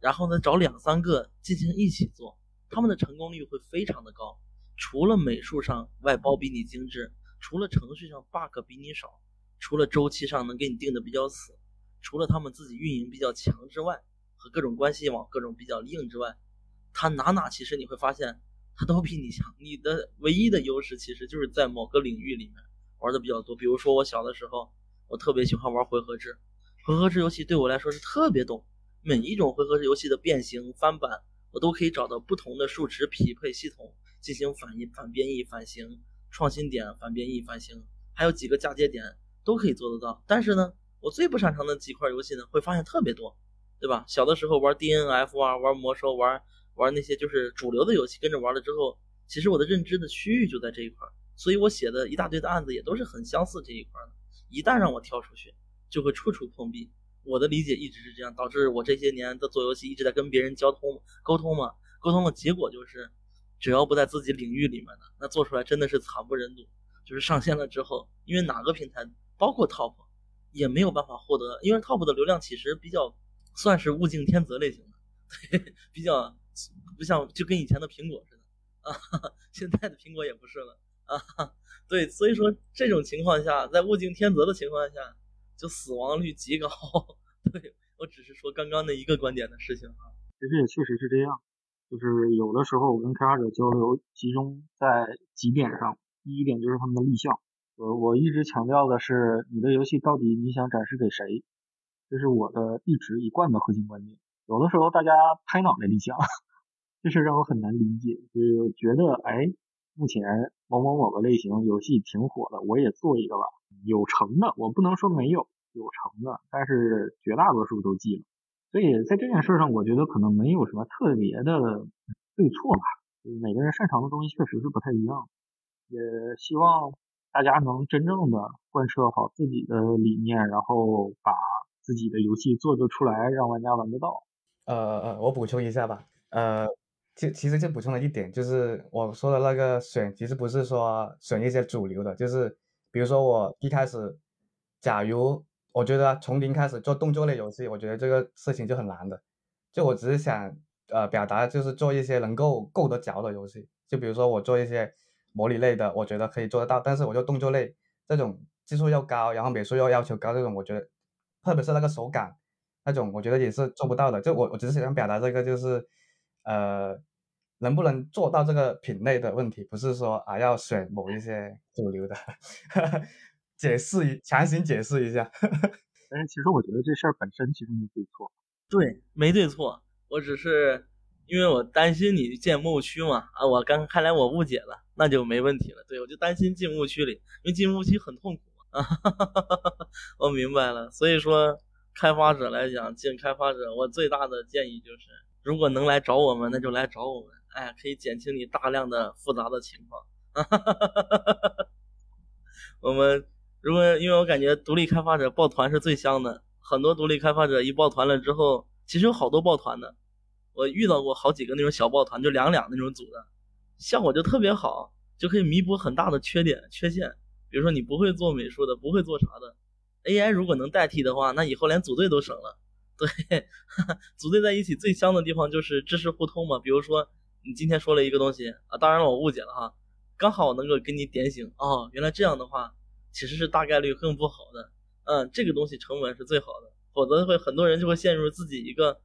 然后呢找两三个进行一起做，他们的成功率会非常的高。除了美术上外包比你精致。除了程序上 bug 比你少，除了周期上能给你定的比较死，除了他们自己运营比较强之外，和各种关系网各种比较硬之外，他哪哪其实你会发现他都比你强。你的唯一的优势其实就是在某个领域里面玩的比较多。比如说我小的时候，我特别喜欢玩回合制，回合制游戏对我来说是特别懂，每一种回合制游戏的变形翻版，我都可以找到不同的数值匹配系统进行反应、反变异、反形。创新点、反变异、反型，还有几个嫁接点都可以做得到。但是呢，我最不擅长的几块游戏呢，会发现特别多。对吧？小的时候玩 DNF 啊，玩魔兽，玩玩那些就是主流的游戏，跟着玩了之后，其实我的认知的区域就在这一块，所以我写的一大堆的案子也都是很相似这一块的。一旦让我跳出去，就会处处碰壁。我的理解一直是这样，导致我这些年的做游戏一直在跟别人交通沟通嘛，沟通的结果就是，只要不在自己领域里面的，那做出来真的是惨不忍睹。就是上线了之后，因为哪个平台，包括 Top，也没有办法获得，因为 Top 的流量其实比较。算是物竞天择类型的，对，比较不像就跟以前的苹果似的啊，现在的苹果也不是了啊，对，所以说这种情况下，在物竞天择的情况下，就死亡率极高。对我只是说刚刚的一个观点的事情啊，其实也确实是这样，就是有的时候我跟开发者交流集中在几点上，第一点就是他们的立项，我我一直强调的是你的游戏到底你想展示给谁。这是我的一直一贯的核心观点。有的时候大家拍脑袋立项，这事让我很难理解。就是觉得，哎，目前某某某个类型游戏挺火的，我也做一个吧。有成的，我不能说没有，有成的，但是绝大多数都记了。所以在这件事上，我觉得可能没有什么特别的对错吧。就是每个人擅长的东西确实是不太一样。也希望大家能真正的贯彻好自己的理念，然后把。自己的游戏做得出来，让玩家玩得到。呃呃，我补充一下吧。呃，其其实就补充了一点，就是我说的那个选，其实不是说选一些主流的，就是比如说我一开始，假如我觉得从零开始做动作类游戏，我觉得这个事情就很难的。就我只是想呃表达，就是做一些能够够得着的游戏。就比如说我做一些模拟类的，我觉得可以做得到。但是我就动作类这种技术又高，然后美术又要求高这种，我觉得。特别是那个手感，那种我觉得也是做不到的。就我我只是想表达这个，就是呃，能不能做到这个品类的问题，不是说啊要选某一些主流的。解释一，强行解释一下。但是其实我觉得这事儿本身其实没对错。对，没对错。我只是因为我担心你进误区嘛啊，我刚看来我误解了，那就没问题了。对，我就担心进误区里，因为进误区很痛苦。啊，我明白了。所以说，开发者来讲，进开发者，我最大的建议就是，如果能来找我们，那就来找我们。哎，可以减轻你大量的复杂的情况。我们如果因为我感觉独立开发者抱团是最香的，很多独立开发者一抱团了之后，其实有好多抱团的，我遇到过好几个那种小抱团，就两两那种组的，效果就特别好，就可以弥补很大的缺点缺陷。比如说你不会做美术的，不会做啥的，AI 如果能代替的话，那以后连组队都省了。对，组队在一起最香的地方就是知识互通嘛。比如说你今天说了一个东西啊，当然了我误解了哈，刚好能够给你点醒哦，原来这样的话其实是大概率更不好的。嗯，这个东西成本是最好的，否则会很多人就会陷入自己一个，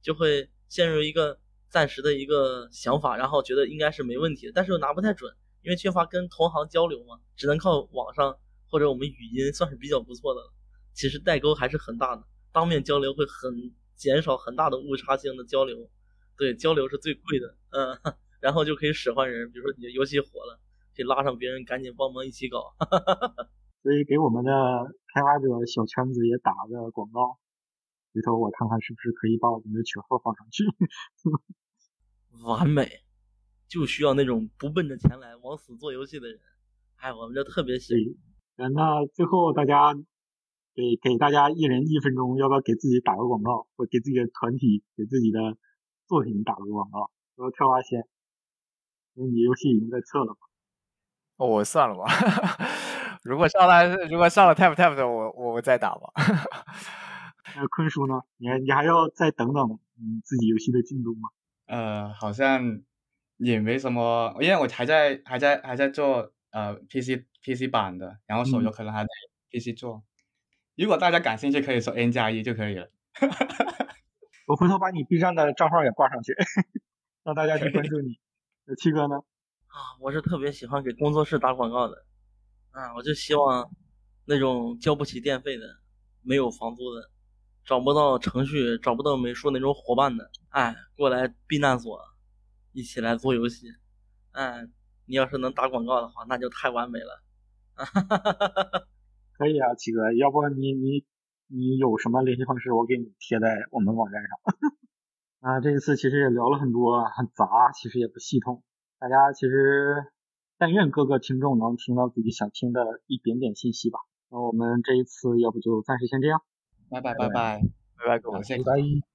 就会陷入一个暂时的一个想法，然后觉得应该是没问题，但是又拿不太准。因为缺乏跟同行交流嘛，只能靠网上或者我们语音算是比较不错的了。其实代沟还是很大的，当面交流会很减少很大的误差性的交流。对，交流是最贵的，嗯，然后就可以使唤人，比如说你的游戏火了，可以拉上别人赶紧帮忙一起搞。所以给我们的开发者小圈子也打个广告，回头我看看是不是可以把我们的群号放上去。完美。就需要那种不奔着钱来往死做游戏的人，哎，我们就特别喜欢。那最后大家给给大家一人一分钟，要不要给自己打个广告，或给自己的团体、给自己的作品打个广告？说跳蛙先，因为你游戏已经在测了嘛。哦，我算了吧。如果上来，如果上了 Tap Tap 的，我我再打吧。那坤叔呢？你你还要再等等你自己游戏的进度吗？呃，好像。也没什么，因为我还在还在还在做呃 PC PC 版的，然后手游可能还在 PC 做。如果大家感兴趣，可以说 N 加一就可以了。我回头把你 B 站的账号也挂上去，让大家去关注你。七哥呢？啊，我是特别喜欢给工作室打广告的。啊，我就希望那种交不起电费的、没有房租的、找不到程序、找不到美术那种伙伴的，哎，过来避难所。一起来做游戏，哎，你要是能打广告的话，那就太完美了。可以啊，七哥，要不你你你有什么联系方式，我给你贴在我们网站上。啊，这一次其实也聊了很多，很杂，其实也不系统。大家其实但愿各个听众能听到自己想听的一点点信息吧。那我们这一次要不就暂时先这样，拜拜拜拜拜拜各位，拜拜。